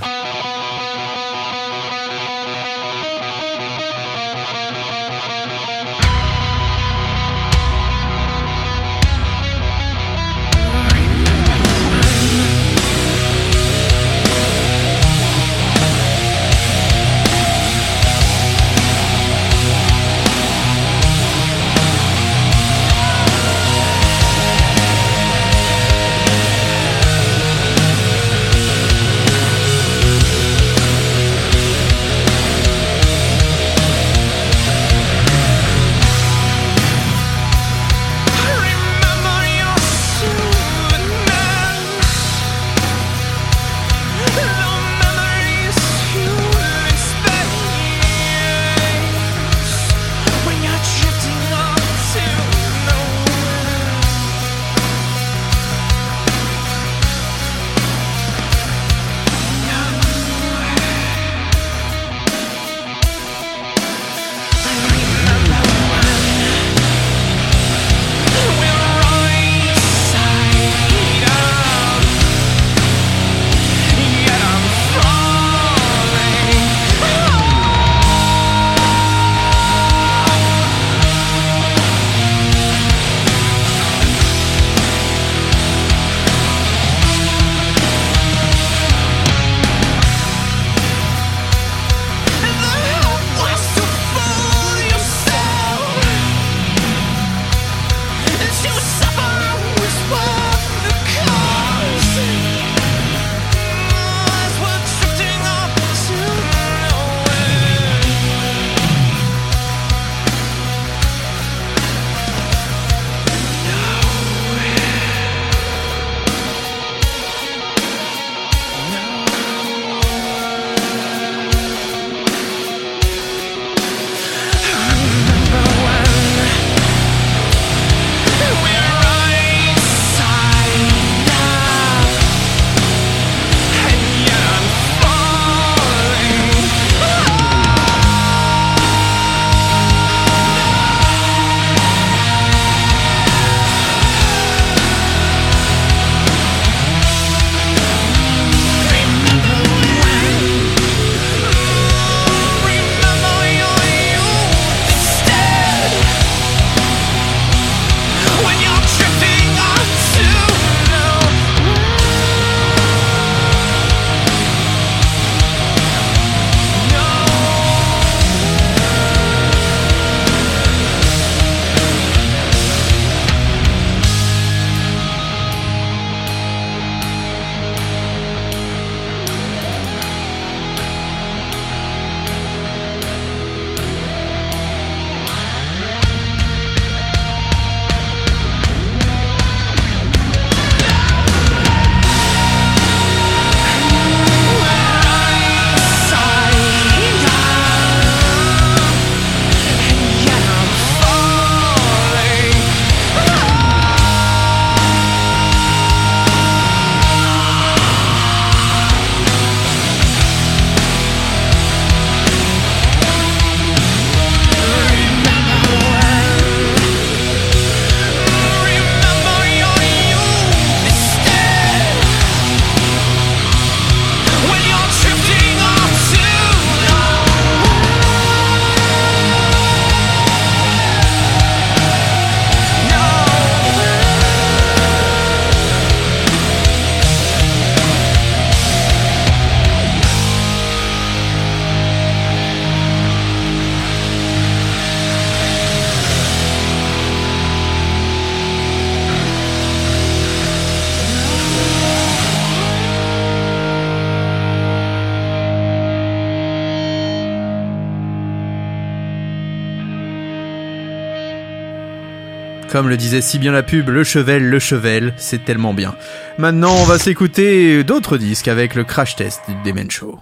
Comme le disait si bien la pub, le chevel, le chevel, c'est tellement bien. Maintenant, on va s'écouter d'autres disques avec le crash test du Demen Show.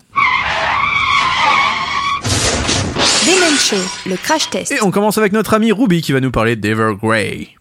Demen Show, le crash test. Et on commence avec notre ami Ruby qui va nous parler d'Evergrey.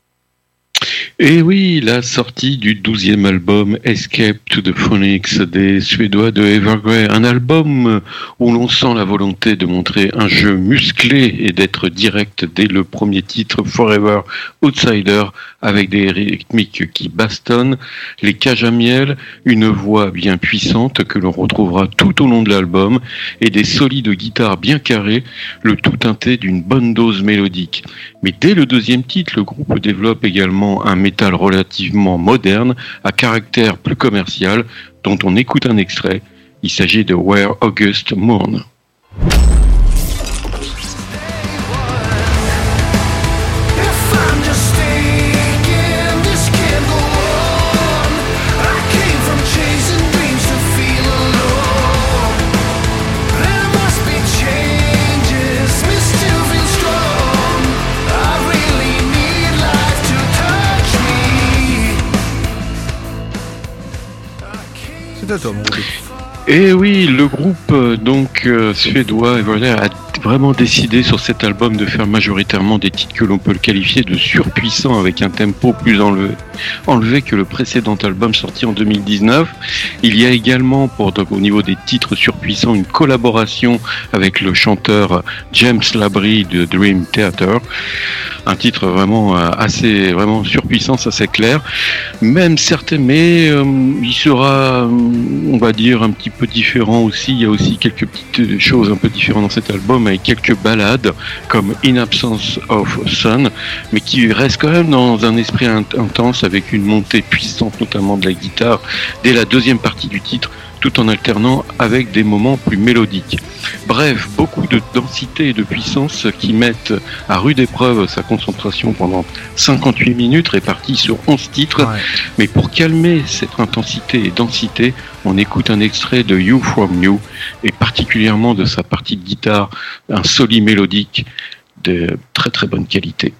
Et oui, la sortie du douzième album Escape to the Phonics des Suédois de Evergrey, un album où l'on sent la volonté de montrer un jeu musclé et d'être direct dès le premier titre Forever Outsider avec des rythmiques qui bastonnent, les cages à miel, une voix bien puissante que l'on retrouvera tout au long de l'album et des solides guitares bien carrées, le tout teinté d'une bonne dose mélodique. Mais dès le deuxième titre, le groupe développe également un métal relativement moderne, à caractère plus commercial, dont on écoute un extrait. Il s'agit de Where August Mourn. Me C'est à toi, mon Ruby. Et oui, le groupe euh, donc euh, suédois a vraiment décidé sur cet album de faire majoritairement des titres que l'on peut le qualifier de surpuissants avec un tempo plus enlevé, que le précédent album sorti en 2019. Il y a également au niveau des titres surpuissants une collaboration avec le chanteur James Labrie de Dream Theater. Un titre vraiment euh, assez vraiment surpuissant, ça c'est clair. Même certains, mais il sera, on va dire, un petit peu différent aussi. Il y a aussi quelques petites choses un peu différentes dans cet album avec quelques ballades comme In Absence of Sun, mais qui reste quand même dans un esprit int- intense avec une montée puissante, notamment de la guitare, dès la deuxième partie du titre tout en alternant avec des moments plus mélodiques. Bref, beaucoup de densité et de puissance qui mettent à rude épreuve sa concentration pendant 58 minutes réparties sur 11 titres. Mais pour calmer cette intensité et densité, on écoute un extrait de You From You et particulièrement de sa partie de guitare, un soli mélodique de très très bonne qualité.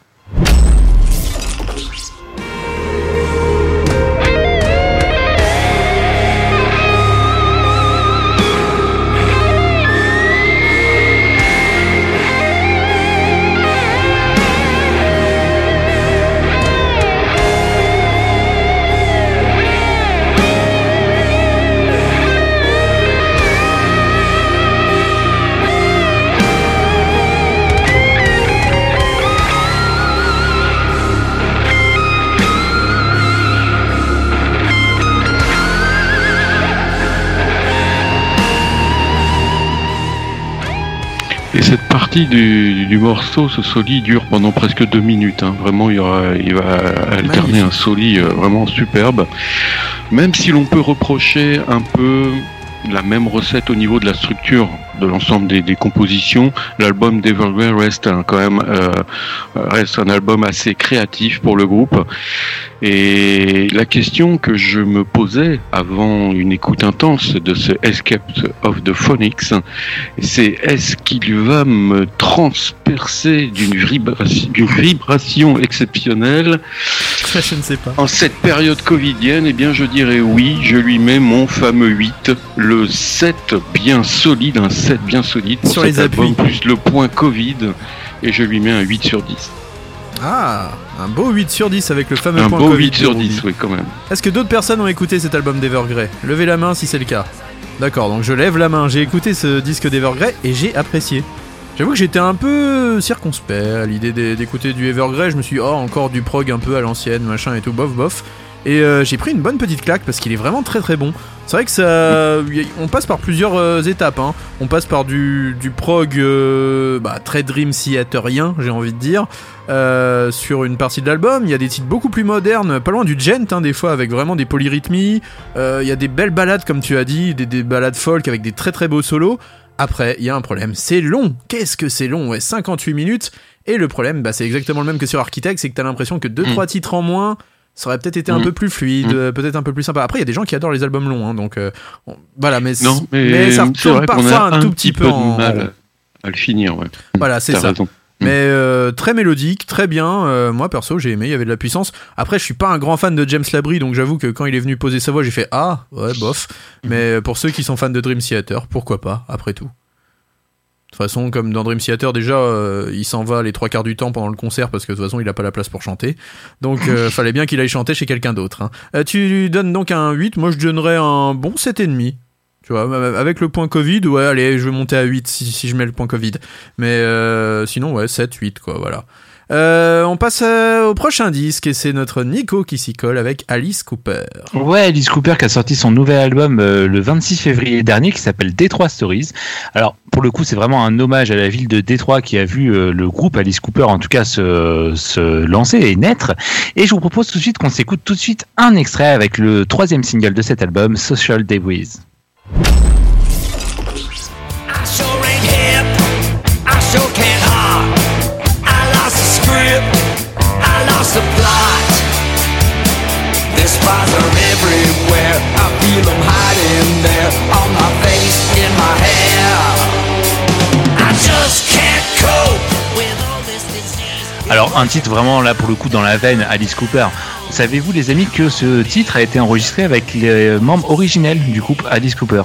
Partie du, du morceau, ce soli dure pendant presque deux minutes. hein. Vraiment, il, y aura, il va alterner un soli euh, vraiment superbe. Même si l'on peut reprocher un peu la même recette au niveau de la structure de l'ensemble des, des compositions, l'album d'Evergrey reste un- quand même euh, reste un album assez créatif pour le groupe. Et la question que je me posais avant une écoute intense de ce Escape of the Phonics, c'est est-ce qu'il va me transpercer d'une vibration, exceptionnelle? Je ne sais pas. en cette période covidienne, eh bien, je dirais oui, je lui mets mon fameux 8, le 7 bien solide, un 7 bien solide pour Sur cet les album, appuis. plus le point Covid, et je lui mets un 8 sur 10. Ah, un beau 8 sur 10 avec le fameux Un point beau Covid 8 de sur Ruby. 10, oui, quand même. Est-ce que d'autres personnes ont écouté cet album d'Evergrey Levez la main si c'est le cas. D'accord, donc je lève la main. J'ai écouté ce disque d'Evergrey et j'ai apprécié. J'avoue que j'étais un peu circonspect à l'idée d'é- d'écouter du Evergrey. Je me suis dit, oh, encore du prog un peu à l'ancienne, machin et tout, bof, bof. Et euh, j'ai pris une bonne petite claque parce qu'il est vraiment très très bon. C'est vrai que ça. On passe par plusieurs euh, étapes. hein. On passe par du, du prog euh, bah, très dream theaterien, j'ai envie de dire. euh, sur une partie de l'album, il y a des titres beaucoup plus modernes, pas loin du gent hein, des fois, avec vraiment des polyrythmies. Euh, Il y a des belles balades, comme tu as dit, des, des balades folk avec des très très beaux solos. Après, il y a un problème, c'est long. Qu'est-ce que c'est long Ouais, 58 minutes. Et le problème, bah, c'est exactement le même que sur Architect, c'est que t'as l'impression que 2-3 titres en moins, ça aurait peut-être été un Mm. peu plus fluide, Mm. peut-être un peu plus sympa. Après, il y a des gens qui adorent les albums longs, hein, donc euh, on- voilà, mais, c- Non, mais, ça retourne parfois un, tout petit peu, en. mal à le finir, ouais. Voilà, c'est ça. raison. Mais euh, très mélodique, très bien. Euh, moi perso, j'ai aimé, il y avait de la puissance. Après, je suis pas un grand fan de James Labrie, donc j'avoue que quand il est venu poser sa voix, j'ai fait ah ouais bof. Mais pour ceux qui sont fans de Dream Theater, pourquoi pas Après tout. De toute façon, comme dans Dream Theater, déjà, euh, il s'en va les trois quarts du temps pendant le concert parce que de toute façon, il a pas la place pour chanter. Donc, euh, fallait bien qu'il aille chanter chez quelqu'un d'autre. hein. Euh, tu lui donnes donc un 8, moi je donnerais un bon 7,5. Tu vois, avec le point Covid, ouais, allez, je vais monter à 8 si, si je mets le point Covid. Mais euh, sinon, ouais, 7, 8, quoi, voilà. Euh, on passe euh, au prochain disque et c'est notre Nico qui s'y colle avec Alice Cooper. Ouais, Alice Cooper qui a sorti son nouvel album euh, le 26 février dernier qui s'appelle Détroit Stories. Alors pour le coup c'est vraiment un hommage à la ville de Détroit qui a vu le groupe Alice Cooper en tout cas se, se lancer et naître. Et je vous propose tout de suite qu'on s'écoute tout de suite un extrait avec le troisième single de cet album, Social Debris. The spies are everywhere. I feel them hiding there. On my face, in my hair. I just can't cope with all this disease. Alors un titre vraiment là pour le coup dans la veine Alice Cooper. Savez-vous les amis que ce titre a été enregistré avec les membres originels du groupe Alice Cooper?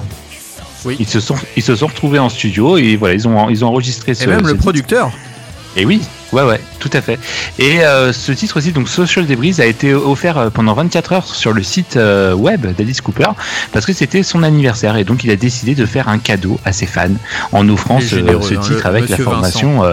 Oui. Ils se sont ils se sont retrouvés en studio et voilà ils ont ils ont enregistré ce Et même ce le titre. producteur. Et oui, ouais, ouais, tout à fait. Et euh, ce titre aussi, donc Social Debris, a été offert euh, pendant 24 heures sur le site euh, web d'Alice Cooper parce que c'était son anniversaire et donc il a décidé de faire un cadeau à ses fans en offrant ce, généreux, ce titre avec la formation.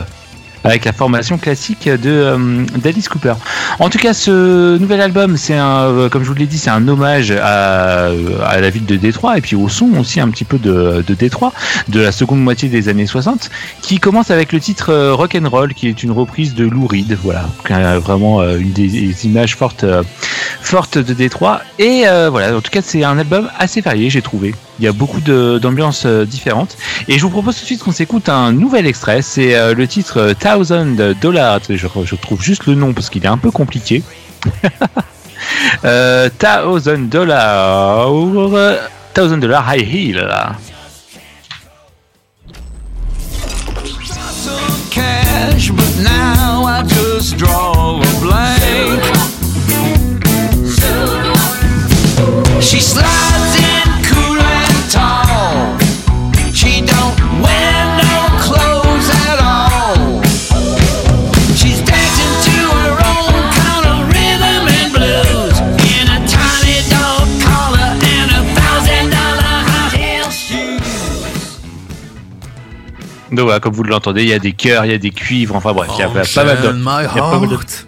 Euh, avec la formation classique de euh, d'Alice Cooper. En tout cas, ce nouvel album, c'est un, euh, comme je vous l'ai dit, c'est un hommage à, à la ville de Détroit et puis au son aussi un petit peu de, Détroit de la seconde moitié des années 60, qui commence avec le titre euh, Rock and Roll, qui est une reprise de Lou Reed, voilà, vraiment euh, une des, images fortes, euh, fortes de Détroit. Et euh, voilà, en tout cas, c'est un album assez varié, j'ai trouvé. Il y a beaucoup d'ambiances euh, différentes. Et je vous propose tout de suite qu'on s'écoute un nouvel extrait. C'est euh, le titre euh, Thousand Dollars. Je, je trouve juste le nom parce qu'il est un peu compliqué. euh, Thousand Dollars. Thousand Dollars High Heel. cash, but now I just draw a blank. She slides Donc voilà, comme vous l'entendez, il y a des chœurs, il y a des cuivres, enfin bref, il y a pas mal de...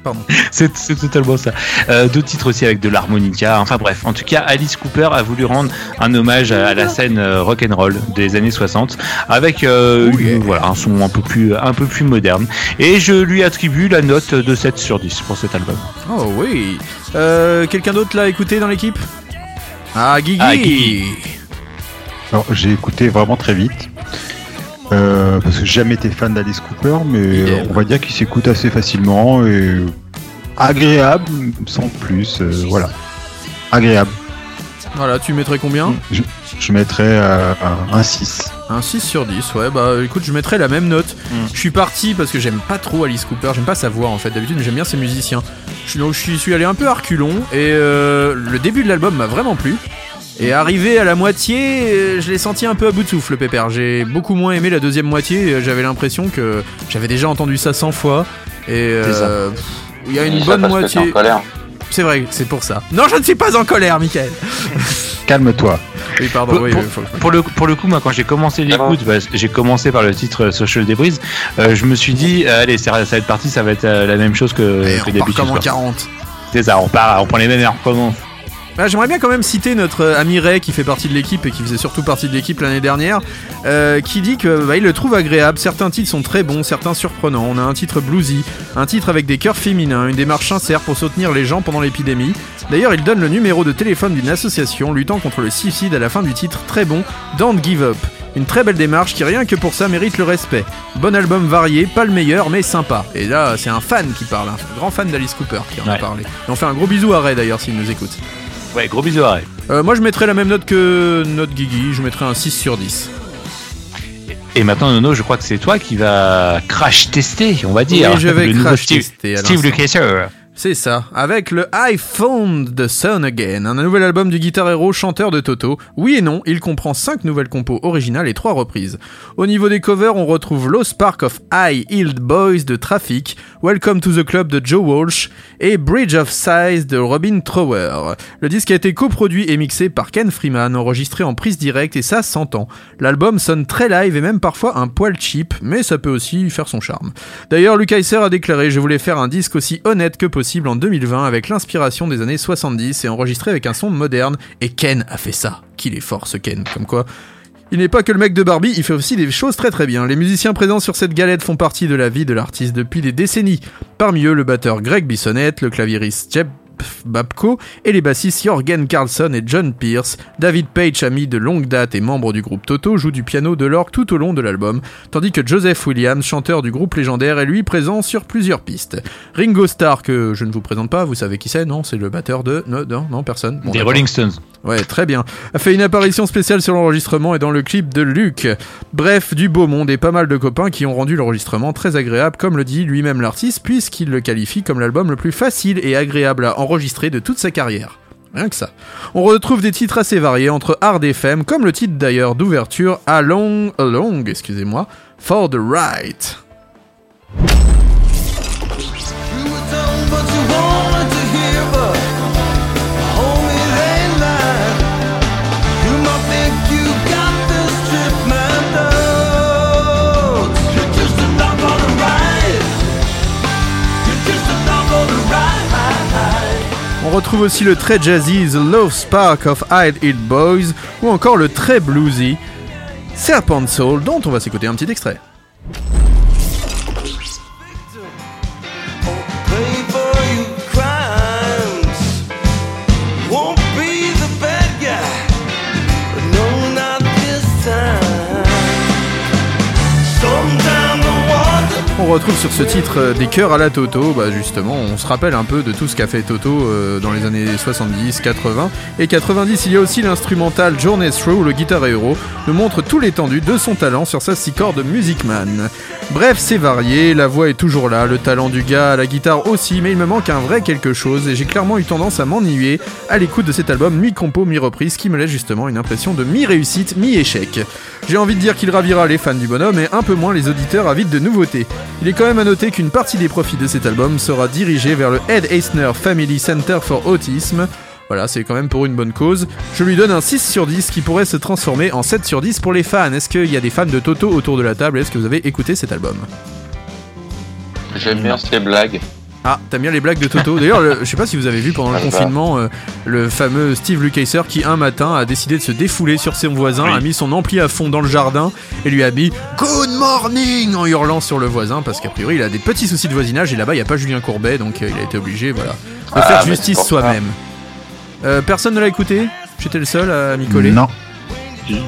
Pardon. C'est totalement ça. Euh, D'autres titres aussi avec de l'harmonica. Enfin bref, en tout cas, Alice Cooper a voulu rendre un hommage à, à la scène euh, rock and roll des années 60 avec euh, une- voilà un son un peu plus un peu plus moderne. Et je lui attribue la note de 7 sur 10 pour cet album. Oh oui. Euh, Quelqu'un d'autre l'a écouté dans l'équipe? Ah, Guigui. Ah, Guigui. Alors, j'ai écouté vraiment très vite. Euh, parce que j'ai jamais été fan d'Alice Cooper, mais on va dire qu'il s'écoute assez facilement et agréable, sans plus. euh, voilà. Agréable. Voilà, tu mettrais combien? Je, je mettrais euh, un 6. Un 6 sur 10, ouais, bah écoute, je mettrais la même note. Je suis parti parce que j'aime pas trop Alice Cooper, j'aime pas sa voix en fait d'habitude, mais j'aime bien ses musiciens. Je suis, donc, je suis- suis allé un peu à reculons et euh, le début de l'album m'a vraiment plu. Et arrivé à la moitié, euh, je l'ai senti un peu à bout de souffle, le pépère. J'ai beaucoup moins aimé la deuxième moitié, j'avais l'impression que j'avais déjà entendu ça 100 fois. Et C'est ça. euh, il y a une bonne moitié. en colère. C'est vrai, c'est pour ça. Non, je ne suis pas en colère, Michael. Calme-toi. Oui, pardon, Pour, oui, pour- faut le, pour le coup, moi, quand j'ai commencé l'écoute, bah, j'ai commencé par le titre euh, Social Debris. euh, je me suis dit, allez, ça, ça va être parti, ça va être la même chose que, que on part d'habitude. comme en quoi. 40. C'est ça, on part, on prend les mêmes heures, comment Ah, J'aimerais bien quand même citer notre euh, ami Ray qui fait partie de l'équipe et qui faisait surtout partie de l'équipe l'année dernière, euh, qui dit que bah, il le trouve agréable. Certains titres sont très bons, certains surprenants. On a un titre bluesy, un titre avec des chœurs féminins, une démarche sincère pour soutenir les gens pendant l'épidémie. D'ailleurs, il donne le numéro de téléphone d'une association luttant contre le suicide à la fin du titre très bon, Don't Give Up. Une très belle démarche qui rien que pour ça mérite le respect. Bon album varié, pas le meilleur mais sympa. Et là, c'est un fan qui parle, un grand fan d'Alice Cooper qui en a parlé. Et on fait un gros bisou à Ray d'ailleurs s'il nous écoute. Ouais, gros bisous à. Euh, moi je mettrais la même note que notre Guigui, je mettrais un 6 sur 10. Et maintenant, Nono, je crois que c'est toi qui vas crash tester, on va dire. Oui, je vais le crash Steve, tester, Steve. Lukather. C'est ça, avec le iPhone de Sun Again, un nouvel album du guitar héros chanteur de Toto. Oui et non, il comprend 5 nouvelles compos originales et 3 reprises. Au niveau des covers, on retrouve Lost Spark of High Heeled Boys de Traffic, Welcome to the Club de Joe Walsh et Bridge of Sighs de Robin Trower. Le disque a été coproduit et mixé par Ken Freeman, enregistré en prise directe et ça s'entend. L'album sonne très live et même parfois un poil cheap, mais ça peut aussi faire son charme. D'ailleurs, Luke a déclaré Je voulais faire un disque aussi honnête que possible en 2020 avec l'inspiration des années 70 et enregistré avec un son moderne. Et Ken a fait ça. Qu'il est fort ce Ken, comme quoi. Il n'est pas que le mec de Barbie, il fait aussi des choses très très bien. Les musiciens présents sur cette galette font partie de la vie de l'artiste depuis des décennies. Parmi eux, le batteur Greg Bissonnette, le claviériste Jeb Babco et les bassistes Jorgen Carlson et John Pierce. David Page, ami de longue date et membre du groupe Toto, joue du piano de l'orgue tout au long de l'album, tandis que Joseph Williams, chanteur du groupe légendaire, est lui présent sur plusieurs pistes. Ringo Starr, que je ne vous présente pas, vous savez qui c'est, non C'est le batteur de... Non, non, non, personne. Bon, Des. Rolling Stones. Ouais, très bien. A fait une apparition spéciale sur l'enregistrement et dans le clip de Luc. Bref, du beau monde et pas mal de copains qui ont rendu l'enregistrement très agréable, comme le dit lui-même l'artiste, puisqu'il le qualifie comme l'album le plus facile et agréable à enregistrer de toute sa carrière. Rien que ça. On retrouve des titres assez variés entre hard et femme, comme le titre d'ailleurs d'ouverture Along, Along, excusez-moi, For the Right. On retrouve aussi le très jazzy The Love Spark of Hide It Boys ou encore le très bluesy Serpent Soul dont on va s'écouter un petit extrait. On retrouve sur ce titre euh, des chœurs à la Toto, bah justement, on se rappelle un peu de tout ce qu'a fait Toto euh, dans les années 70, 80 et 90. Il y a aussi l'instrumental Journey Through, le guitar héros nous montre tout l'étendue de son talent sur sa six cordes Music Man. Bref, c'est varié, la voix est toujours là, le talent du gars, la guitare aussi, mais il me manque un vrai quelque chose et j'ai clairement eu tendance à m'ennuyer à l'écoute de cet album mi-compo, mi-reprise qui me laisse justement une impression de mi-réussite, mi-échec. J'ai envie de dire qu'il ravira les fans du bonhomme et un peu moins les auditeurs avides de nouveautés. Il est quand même à noter qu'une partie des profits de cet album sera dirigée vers le Ed Eisner Family Center for Autism. Voilà, c'est quand même pour une bonne cause. Je lui donne un 6 sur 10 qui pourrait se transformer en 7 sur 10 pour les fans. Est-ce qu'il y a des fans de Toto autour de la table? Est-ce que vous avez écouté cet album? J'aime bien ces blagues. Ah, t'aimes bien les blagues de Toto. D'ailleurs, le- je sais pas si vous avez vu pendant le Ah, confinement euh, le fameux Steve Lukather qui un matin a décidé de se défouler sur son voisin, a mis son ampli à fond dans le jardin et lui a mis Good morning! en hurlant sur le voisin parce qu'a priori il a des petits soucis de voisinage et là-bas il n'y a pas Julien Courbet donc euh, il a été obligé voilà, de Ah, faire justice soi-même. Euh, personne ne l'a écouté? J'étais le seul à m'y coller? Non.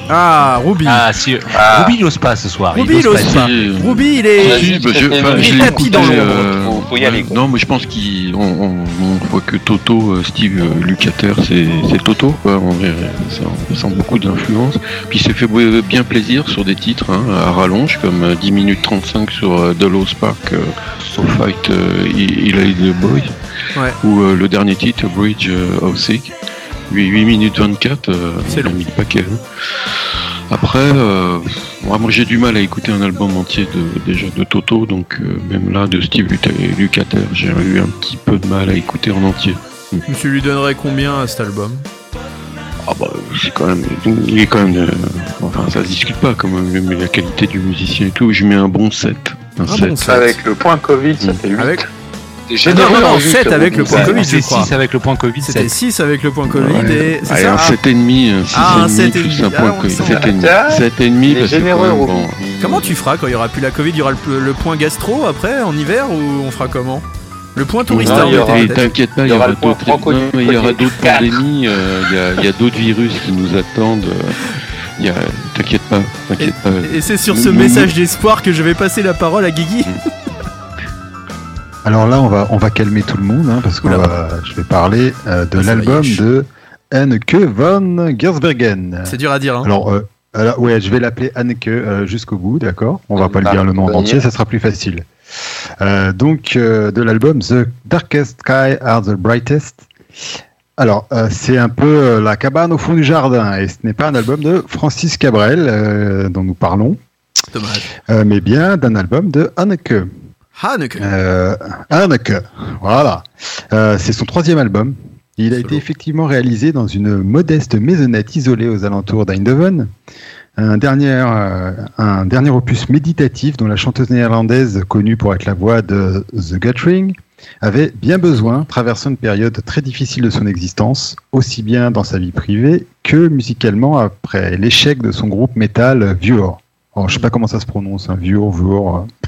Ah, Ruby. Ah, si. Ah. Ruby, il ose pas ce soir. Ruby, il ose ose pas. pas. Si. Ruby, il est. Si, bah, je, enfin, il tapis écouté, dans l'ombre. euh, Faut- faut y aller, quoi. Non, mais je pense qu'il, on, on, on voit que Toto, euh, Steve euh, Lukather, c'est, Toto, quoi. On, ça, on sent beaucoup d'influence. Puis il s'est fait bien plaisir sur des titres hein, à rallonge, comme euh, 10 minutes 35 sur The Lost Park, euh, So Fight, euh, il, il a the Boy, Ouais. ou euh, le dernier titre, Bridge of Sick. 8, 8 minutes 24, euh, C'est long. mis le paquet. hein. Après, euh, moi, moi, j'ai du mal à écouter un album entier de, déjà de Toto, donc euh, même là de Steve Lukather, j'ai eu un petit peu de mal à écouter en entier. Monsieur lui donnerait combien à cet album? Ah bah c'est quand même, il est quand même, euh, enfin ça se discute pas quand même, mais la qualité du musicien et tout, je mets un bon 7. Un, Un 7. bon sept. Avec le point Covid, ça fait 8. Avec- T'es Non, généreux, non, non, hein, juste, 7 avec le point Covid, je C'est crois. 6 avec le point Covid. C'était 7. 6 avec le point Covid Ouais. et c'est Allez, ça un Ah, 7,5, un 6,5 Ah, un sept et plus demi. un Ah, point on Covid. sent. 7,5, Ah, 7,5 Il est parce généreux, bon, Comment tu feras quand il y aura plus la Covid? Il y aura le, le point gastro après en hiver ou on fera comment? Le point touriste Non, il y hein, t'inquiète pas, il y, aura d'autres pandémies, euh, il y a, d'autres virus qui nous attendent. euh, T'inquiète pas, t'inquiète pas. Et c'est sur ce Nous- message d'espoir que je vais passer la parole à Guigui. Alors là, on va, on va calmer tout le monde, hein, parce que je vais parler euh, de l'album de Anneke van Gersbergen. C'est dur à dire. Hein. Alors, euh, Alors, ouais, je vais l'appeler Anneke euh, jusqu'au bout, d'accord? On va pas le dire le nom en entier, ça sera plus facile. Euh, donc, euh, de l'album The Darkest Sky Are the Brightest. Alors, euh, c'est un peu euh, la cabane au fond du jardin, et ce n'est pas un album de Francis Cabrel euh, dont nous parlons, Dommage. euh, mais bien d'un album de Anneke. Haneke. Euh, voilà. Euh, c'est son troisième album. Il a été effectivement réalisé dans une modeste maisonnette isolée aux alentours d'Eindhoven. Un dernier, euh, un dernier opus méditatif dont la chanteuse néerlandaise, connue pour être la voix de The Gathering, avait bien besoin, traversant une période très difficile de son existence, aussi bien dans sa vie privée que musicalement après l'échec de son groupe métal Vure. Oh, je sais pas comment ça se prononce, hein, Vure, Vure. Euh,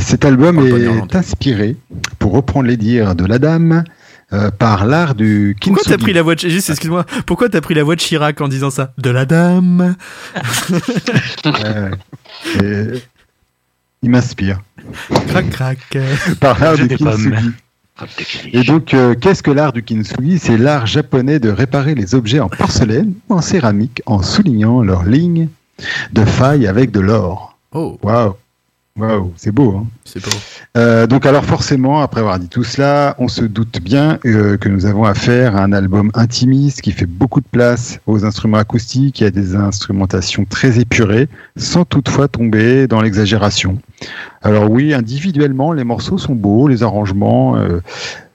cet album est inspiré, pour reprendre les dires de la dame, euh, par l'art du Pourquoi kintsugi. t'as pris la voix de juste excuse-moi pourquoi t'as pris la voix de Chirac en disant ça? De la dame Il m'inspire. crac crac Par l'art du kintsugi. Et donc, euh, qu'est-ce que l'art du kintsugi? C'est l'art japonais de réparer les objets en porcelaine ou en céramique en soulignant leurs lignes de faille avec de l'or. Oh. Waouh Waouh, c'est beau. Hein c'est beau Euh, donc alors forcément, après avoir dit tout cela, on se doute bien euh, que nous avons affaire à un album intimiste qui fait beaucoup de place aux instruments acoustiques et à des instrumentations très épurées, sans toutefois tomber dans l'exagération. Alors oui, individuellement, les morceaux sont beaux, les arrangements euh,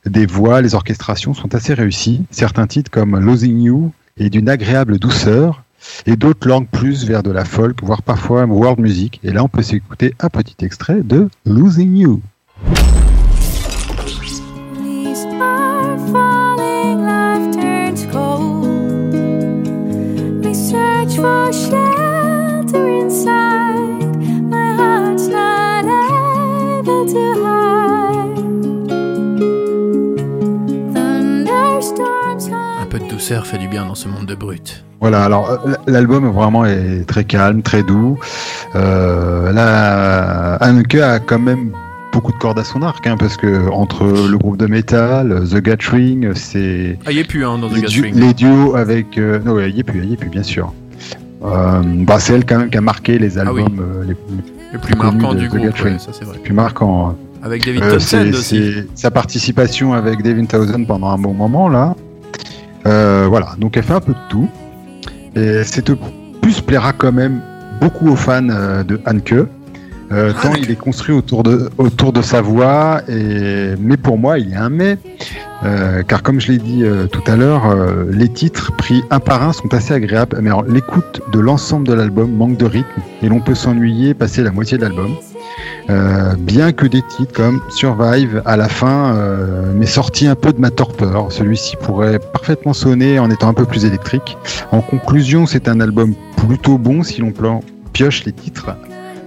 des voix, les orchestrations sont assez réussis. Certains titres comme Losing You est d'une agréable douceur, et d'autres langues plus vers de la folk, voire parfois world music. Et là, on peut s'écouter un petit extrait de Losing You. Are fait du bien dans ce monde de brutes Voilà, alors euh, l'album vraiment est très calme, très doux. Euh, là, Anneke a quand même beaucoup de cordes à son arc, hein, parce que entre le groupe de métal, The Gathering, c'est ah y est plus hein dans The les, du- Gathering les duos avec. euh, non, y est plus, il y est plus, bien sûr. Euh, bah, c'est elle quand même qui a marqué les albums euh, les, le plus connus marquant de du The groupe Gathering. ouais, ça c'est vrai Les plus marquants. avec David Townsend aussi sa participation avec David Townsend pendant un bon moment là. Euh, voilà, donc elle fait un peu de tout. Et cet opus plaira quand même beaucoup aux fans euh, de Hanke. Euh, tant il est construit autour de, autour de sa voix, et, mais pour moi il y a un mais, euh, car comme je l'ai dit euh, tout à l'heure, euh, les titres pris un par un sont assez agréables, mais l'écoute de l'ensemble de l'album manque de rythme, et l'on peut s'ennuyer passer la moitié de l'album. Euh, bien que des titres comme Survive à la fin euh, m'aient sorti un peu de ma torpeur. Celui-ci pourrait parfaitement sonner en étant un peu plus électrique. En conclusion, c'est un album plutôt bon si l'on pioche les titres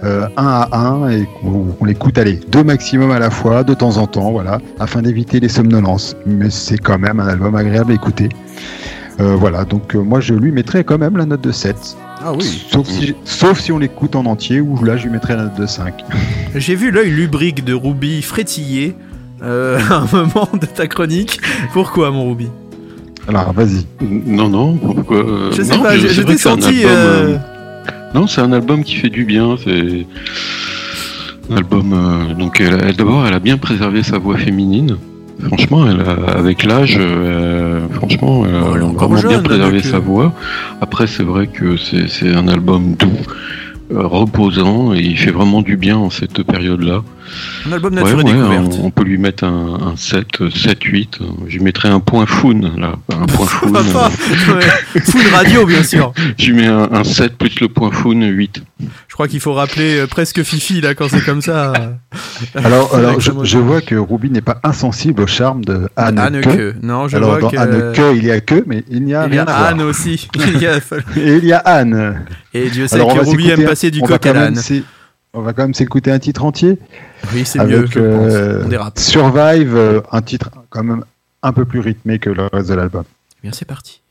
euh, un à un et qu'on qu'on l'écoute allez deux maximum à la fois de temps en temps, voilà, afin d'éviter les somnolences. Mais c'est quand même un album agréable à écouter. Euh, voilà, donc euh, moi je lui mettrais quand même la note de 7. Ah oui. Sauf si, sauf si on l'écoute en entier, où là je lui mettrais la note de 5. j'ai vu l'œil lubrique de Ruby frétiller euh, à un moment de ta chronique pourquoi mon Ruby? Alors vas-y. Non, non, pourquoi euh, Je sais non, pas, je- t'ai senti, album, euh, euh, Non, c'est un album qui fait du bien. C'est un album. euh, donc, elle d'abord, elle a bien préservé sa voix féminine. Franchement, elle a- avec l'âge, euh, franchement, elle a encore vraiment bien jeune, préservé donc, euh. sa voix. Après, c'est vrai que c'est un album doux, euh, reposant, et il fait vraiment du bien en cette période-là. Un album Ouais, nature et ouais, découverte on, on peut lui mettre un, un 7, euh, 7, 8. Je lui mettrais un point foun, là. Un point foun. Ouais. Food radio bien sûr Je lui mets un, un 7 plus le point foun, 8. je crois qu'il faut rappeler euh, presque Fifi là quand c'est comme ça Alors, alors je, je vois que Ruby n'est pas insensible au charme de Anne Anneke. Non, je alors, vois dans que- Anne que, il y a que, mais il n'y a il y rien a à voir. Anne aussi il y a- Et il y a Anne. Et Dieu sait Alors, que Ruby aime passer du coq à l'âne. On va quand même s'écouter un titre entier. Oui, c'est mieux, je euh, pense. On dérape. Survive, euh, un titre quand même un peu plus rythmé que le reste de l'album. Eh Bien, c'est parti.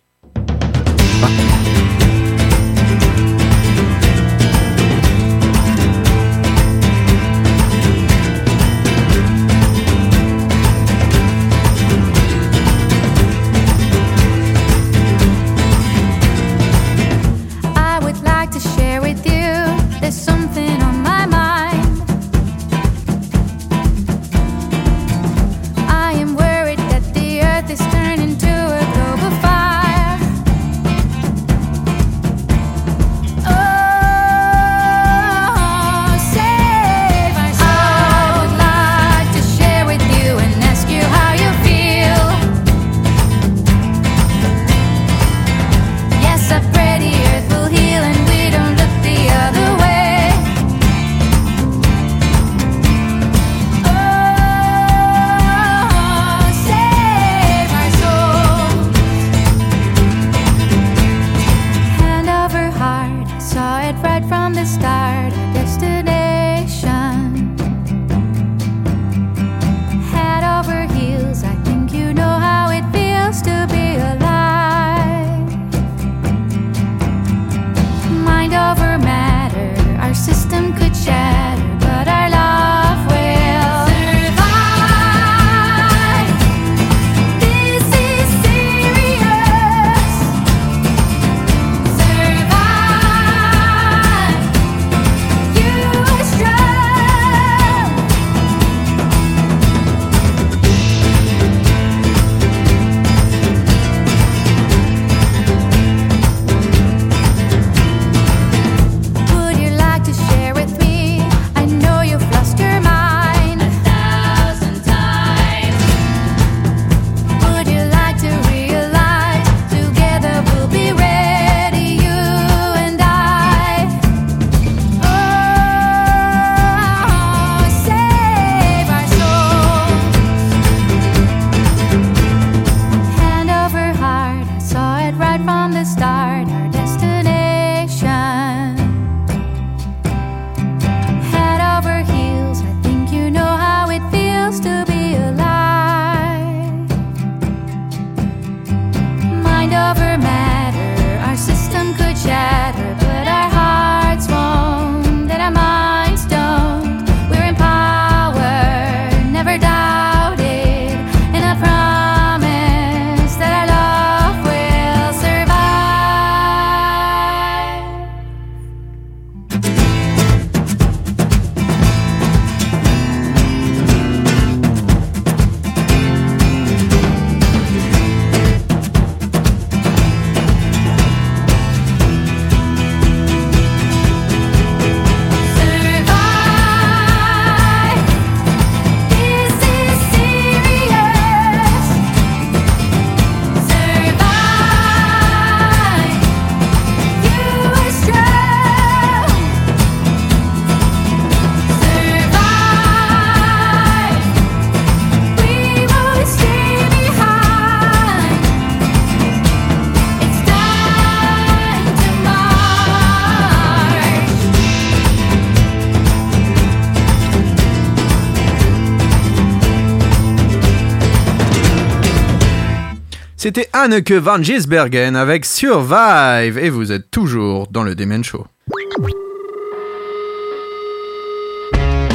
C'était Anneke van Gisbergen avec Survive et vous êtes toujours dans le Demen Show.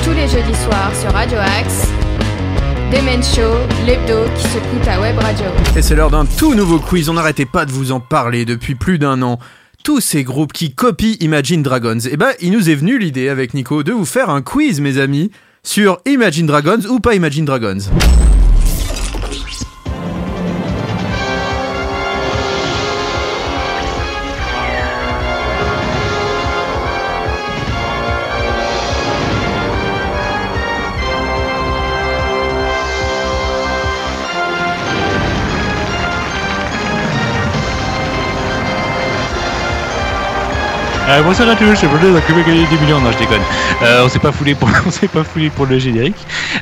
Tous les jeudis soirs sur Radio Axe, Demen Show, l'hebdo qui s'écoute à Web Radio. Et c'est l'heure d'un tout nouveau quiz, on n'arrêtait pas de vous en parler depuis plus d'un an. Tous ces groupes qui copient Imagine Dragons, et ben il nous est venu l'idée avec Nico de vous faire un quiz mes amis sur Imagine Dragons ou pas Imagine Dragons. Euh, bonsoir à tous, c'est Bruno, qui veut gagner 10 millions. Non, je déconne. Euh, on s'est pas foulé pour, on s'est pas foulé pour le générique.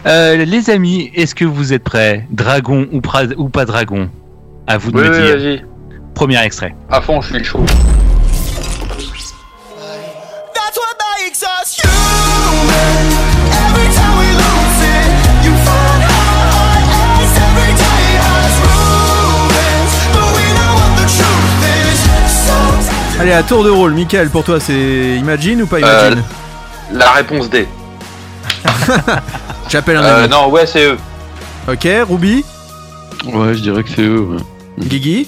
Euh, les amis, est-ce que vous êtes prêts? Dragon ou, pra- ou pas dragon? À vous de Oui, me oui, dire. vas-y. Premier extrait. À fond, je suis chaud. That's what makes us human. Allez, à tour de rôle, Michael, pour toi c'est Imagine ou pas Euh, Imagine La réponse D. J'appelle un Euh, ami. non, ouais, c'est eux. Ok, Ruby Ouais, je dirais que c'est eux. ouais. Guigui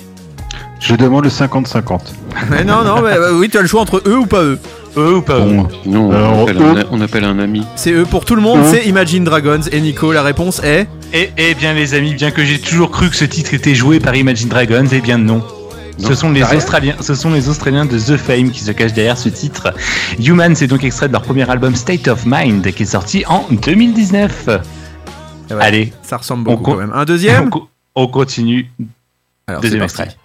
Je demande le 50-50. Mais non, non, mais, bah, oui, tu as le choix entre eux ou pas eux. Eux ou pas Bon, Sinon, Alors, on, appelle eux- un, on appelle un ami. C'est eux pour tout le monde, Eux. c'est Imagine Dragons. Et Nico, la réponse est. Et, eh bien les amis, bien que j'ai toujours cru que ce titre était joué par Imagine Dragons, eh bien non. Ce sont, les Australiens, ce sont les Australiens de The Fame qui se cachent derrière ce titre. Human, c'est donc extrait de leur premier album State of Mind qui est sorti en 2019. Eh ouais, Allez, Ça ressemble beaucoup co- quand même. Un deuxième on, co- on continue. Alors, Deuxième parti.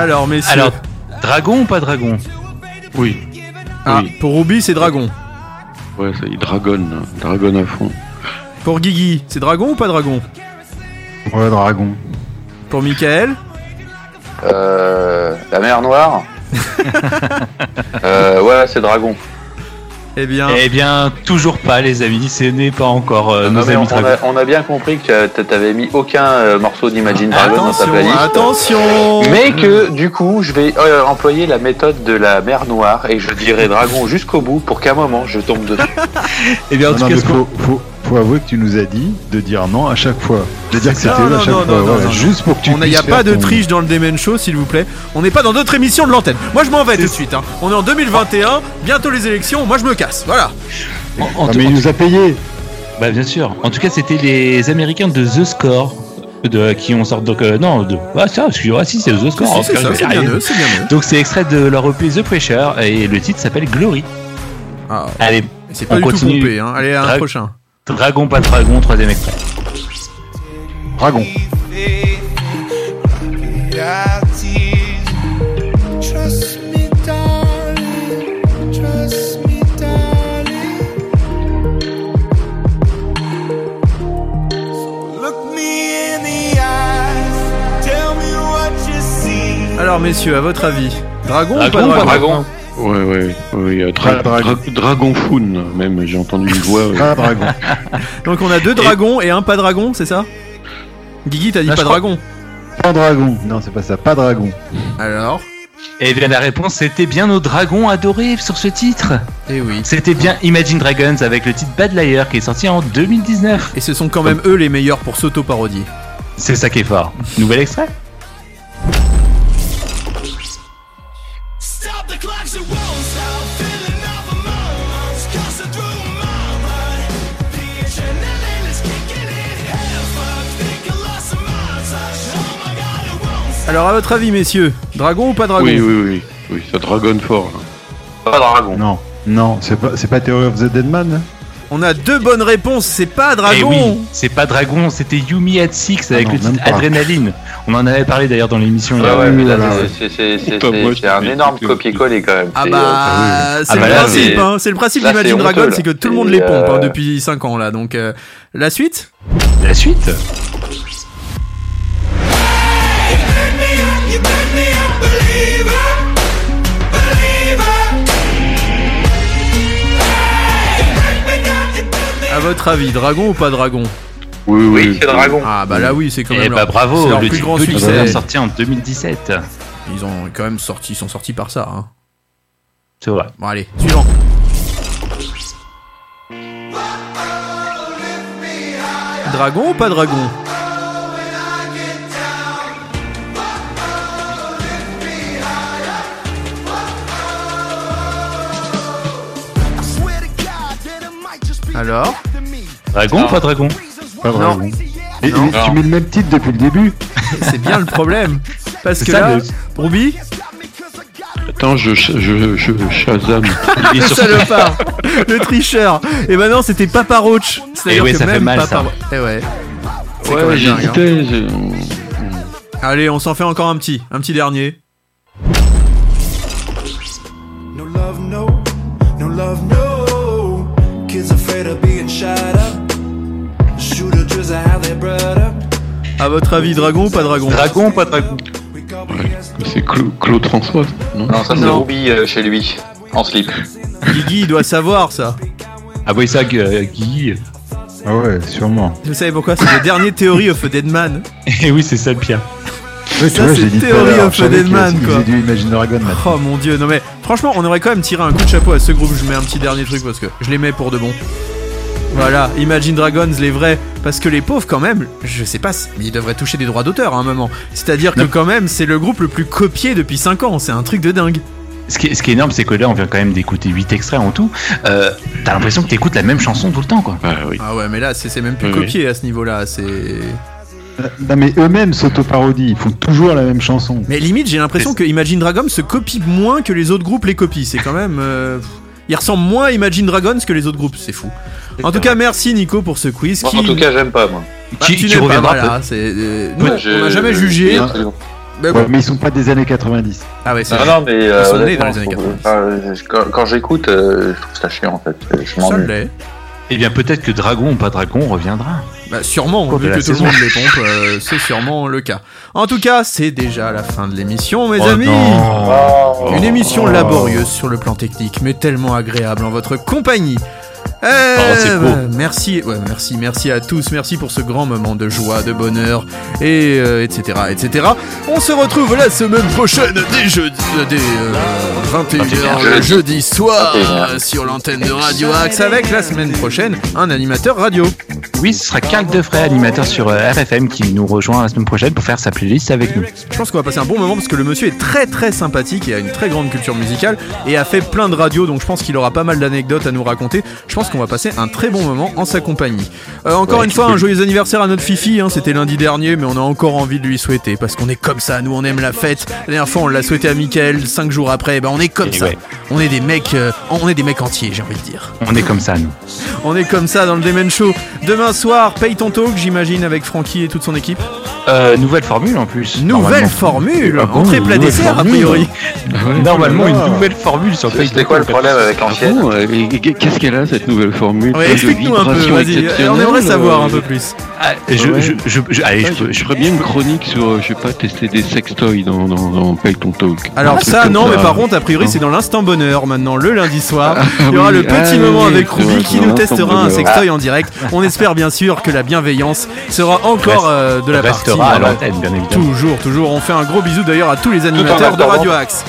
Alors, messieurs. Alors, dragon ou pas dragon Oui. Ah, oui. pour Ruby, c'est dragon. Ouais, ça y est, dragon, là. dragon à fond. Pour Guigui, c'est dragon ou pas dragon Ouais, dragon. Pour Michael Euh, la mer Noire. euh, ouais, c'est Dragon. Eh bien. Eh bien, toujours pas les amis, ce n'est pas encore euh, Non, nos mais amis on, a, on a bien compris que tu t'avais mis aucun euh, morceau d'Imagine Dragon dans ta playlist. attention Mais que du coup, je vais euh, employer la méthode de la mer Noire et je dirai Dragon jusqu'au bout pour qu'à un moment je tombe dessus. Eh bien, en Non, tout non, cas, faut, faut, faut avouer que tu nous as dit de dire non à chaque fois. De dire que c'était eux à chaque non, fois. non, non, voilà, non, juste pour que tu On a, y puisses a pas de ton- triche dans le Demen Show, s'il vous plaît. On n'est pas dans d'autres émissions de l'antenne. Moi, je m'en vais tout de suite. hein. On est en 2021, bientôt les élections. Moi, je me casse. Voilà. en- en Ah, mais il nous a payé. Bah bien sûr. En tout cas, c'était les Américains de The Score de, qui ont sorti donc euh, non de ah ça excusez-moi si c'est The Score. Si, c'est bien eux, c'est bien eux. Donc c'est extrait de leur EP The Pressure et le titre s'appelle Glory. Ah, Allez, c'est pas on du continue. tout pompé. Hein. Allez, à un Dra- prochain. Dragon pas dragon, troisième extrait. Dragon. Alors, messieurs, à votre avis, dragon, Dragon ou pas dragon, Dragon. Ouais, ouais, ouais. euh, dra- dragon. dra- dragon Foon, même, j'ai entendu une voix. euh, dragon. Donc, on a deux dragons et un pas dragon, c'est ça? Guigui, t'as dit pas crois- dragon. Pas dragon. Non, c'est pas ça. Pas dragon. Alors? Et bien la réponse c'était bien nos dragons adorés sur ce titre. Eh oui. C'était bien Imagine Dragons avec le titre Bad Liar qui est sorti en 2019. Et ce sont quand même eux les meilleurs pour s'auto-parodier. C'est ça qui est fort. Nouvel extrait? Alors, à votre avis, messieurs, dragon ou pas dragon Oui, oui, oui. Oui, ça dragon fort. là. Pas Dragon. Non. Non, c'est pas, c'est pas Theory of the Dead Man hein On a deux bonnes réponses, c'est pas Eh dragon oui, c'est pas Dragon, c'était Yumi at Six avec Ah non, le titre. Adrénaline. On en avait parlé d'ailleurs dans l'émission. il y a- Ouais, mais là, c'est- un énorme copier-coller quand même. Ah bah, c'est Ah le principe, c'est-. C'est le principe là, d'Imagine c'est Dragon, c'est que tout le monde les pompe hein, euh, depuis 5 ans là. Donc, euh, la suite? La suite? Votre avis, dragon ou pas dragon Oui, oui. Oui, c'est Dragon. Ah bah là oui, c'est quand Eh même bah leur, bravo, c'est leur le plus grand succès. sorti en 2017. Ils ont quand même sorti, ils sont sortis par ça. Hein. C'est vrai. Bon allez, suivant. Dragon ou pas dragon? Alors Dragon ou pas Dragon Pas dragon. Et, Non. et tu mets le même titre depuis le début C'est bien le problème. Parce que ça, là, le- Ruby, Attends, je, je, je, je Shazam. Le salopard, le tricheur. Et maintenant c'était Papa Roach. C'est-à-dire Eh ouais, que ça fait même mal, Papa ça. Ro- Eh ouais. Hein. j'hésitais. Allez, on s'en fait encore un petit, un petit dernier. À votre avis, dragon ou pas dragon Dragon ou pas Dragon C'est Cla- Claude François, non Non, ça c'est. Ruby euh, chez lui, en slip. Guigui, il doit savoir ça. Ah oui, ça, euh, Guy. Ah ouais, sûrement. Vous savez pourquoi? C'est le dernier Theory of a Dead Man. Et oui, c'est ça le pire. Ouais, Ça, c'est Theory of a savais Dead qu'il Man, faisait quoi. du Imagine Dragon maintenant. Oh mon dieu, non mais franchement, on aurait quand même tiré un coup de chapeau à ce groupe. Je mets un petit dernier truc parce que je les mets pour de bon. Voilà, Imagine Dragons, les vrais. Parce que les pauvres, quand même, je sais pas, mais ils devraient toucher des droits d'auteur à un moment. C'est-à-dire que, quand même, c'est le groupe le plus copié depuis 5 ans. C'est un truc de dingue. Ce qui, est, ce qui est énorme, c'est que là, on vient quand même d'écouter 8 extraits en tout. Euh, T'as l'impression que t'écoutes la même chanson tout le temps, quoi. Ah ouais, mais là, c'est même plus Oui, oui. copié à ce niveau-là. C'est. Non mais eux-mêmes s'auto-parodient, ils font toujours la même chanson. Mais limite, j'ai l'impression que Imagine Dragons se copie moins que les autres groupes les copient. C'est quand même. euh, Ils ressemblent moins à Imagine Dragons que les autres groupes. C'est fou. En tout cas, merci Nico pour ce quiz. Moi, qui... en tout cas, j'aime pas, moi. Bah, Tu- tu pas, reviendras voilà, euh, nous, Ouais, on n'a jamais jugé. Mais Ouais, bon. mais ils sont pas des années 90. Ah ouais, c'est Non, vrai. non, mais Ils euh, sont nés dans les années je trouve- euh, quand, quand j'écoute, euh, je trouve ça chiant en fait. Je l'est. Eh bien, peut-être que Dragon ou pas Dragon reviendra. Bah sûrement, vu que tout le saison. monde les pompe, euh, c'est sûrement le cas. En tout cas, c'est déjà la fin de l'émission, mes Oh amis. non. Une émission Oh. laborieuse sur le plan technique, mais tellement agréable en votre compagnie. Euh, Oh, beau. bah, merci, ouais, merci, merci à tous, merci pour ce grand moment de joie, de bonheur, et euh, etc., etc. On se retrouve la semaine prochaine, dès jeudi, euh, dès euh, 21h le jeudi soir, 21h. euh, sur l'antenne de Radio Axe, avec la semaine prochaine un animateur radio. Oui, ce sera Carl Defray, animateur sur euh, RFM, qui nous rejoint la semaine prochaine pour faire sa playlist avec nous. Je pense qu'on va passer un bon moment parce que le monsieur est très très sympathique et a une très grande culture musicale et a fait plein de radios donc je pense qu'il aura pas mal d'anecdotes à nous raconter. Je pense qu'on va passer un très bon moment en sa compagnie. Euh, encore Ouais, une fois, un joyeux anniversaire à notre Fifi, hein, c'était lundi dernier mais on a encore envie de lui souhaiter parce qu'on est comme ça, nous on aime la fête. La dernière fois on l'a souhaité à Michael, 5 jours après, ben on est comme Et ça. ouais. On est des mecs, euh, on est des mecs entiers j'ai envie de dire. On est comme ça, nous. On est comme ça dans le Demen Show. Demain soir, paye ton talk j'imagine avec Francky et toute son équipe. Euh, nouvelle formule en plus. Nouvelle formule, Ah bon, entrée plat dessert a formule. priori. Normalement, une nouvelle formule sur C'était quoi le problème avec Ah l'ancienne Qu'est-ce qu'elle a cette nouvelle formule Ouais, explique-nous un peu, vibrations vas-y, on aimerait savoir euh, un peu plus. Ah, je, Ouais. je, je, je- allez, Ouais, je, peux- je, je- ferais bien une chronique sur, euh, je sais pas, tester des sextoys dans, dans, dans Pay Ton Talk. Alors truc ça non, ça. mais par contre a priori c'est dans l'instant bonheur maintenant le lundi soir. Ah, Il y aura oui, le petit ah, moment oui, avec Ruby qui nous testera un sextoy en direct. On espère bien sûr que la bienveillance sera encore euh, de la partie. restera à l'antenne, bien évidemment. Toujours, toujours. On fait un gros bisou d'ailleurs à tous les animateurs de. Radio Axe.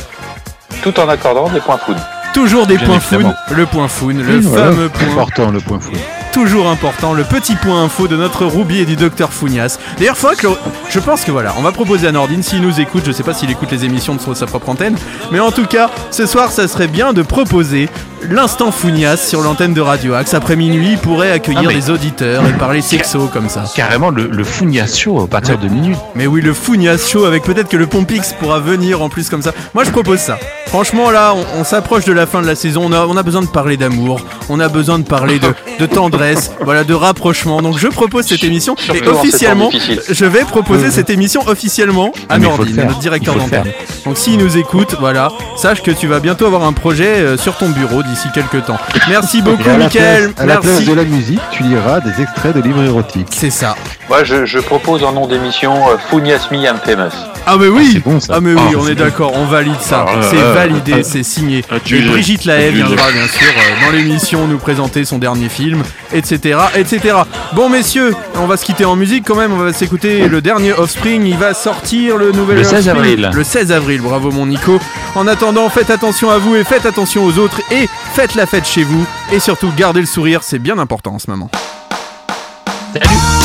Tout en accordant des points food. Toujours des Bien points foun, le point foun, le Oui, voilà. fameux point Important le point fou. Toujours important, le petit point info de notre Ruby et du docteur Founias. D'ailleurs, que je pense que voilà, on va proposer à Nordine, s'il nous écoute, je sais pas s'il écoute les émissions de sa propre antenne, mais en tout cas, ce soir, ça serait bien de proposer l'instant Founias sur l'antenne de Radio Axe. Après minuit, il pourrait accueillir Ah, mais- les auditeurs et parler sexo comme ça. carrément le, le Founias Show à partir de minuit. Mais oui, le Founias Show avec peut-être que le Pompix pourra venir en plus comme ça. Moi, je propose ça. Franchement, là, on, on s'approche de la fin de la saison. On a, on a besoin de parler d'amour. On a besoin de parler de, de tendresse. Voilà, de rapprochement. Donc, je propose cette émission. Et officiellement, je vais proposer cette émission officiellement à Ah, le Nordine, notre directeur d'antenne. Donc, s'il nous écoute, voilà, sache que tu vas bientôt avoir un projet euh, sur ton bureau d'ici quelques temps. Merci beaucoup, Et à la Mickaël. place- À la place Merci. de la musique, tu liras des extraits de livres érotiques. C'est ça. Moi, je, je propose en nom d'émission euh, Funias Me I'm Famous. Ah mais oui bon, ça. Ah mais oui, Ah, on est d'accord, on valide ça. Ah, c'est ah, validé, ah, c'est signé. ah, tu Et. Brigitte Lahaye Tu viendra bien sûr euh, dans l'émission nous présenter son dernier film, etc., etc. Bon messieurs, on va se quitter en musique quand même, on va s'écouter le dernier Offspring, il va sortir le nouvel Le 16 Offspring avril. Le 16 avril, bravo mon Nico. En attendant, faites attention à vous et faites attention aux autres et faites la fête chez vous et surtout gardez le sourire, c'est bien important en ce moment. We're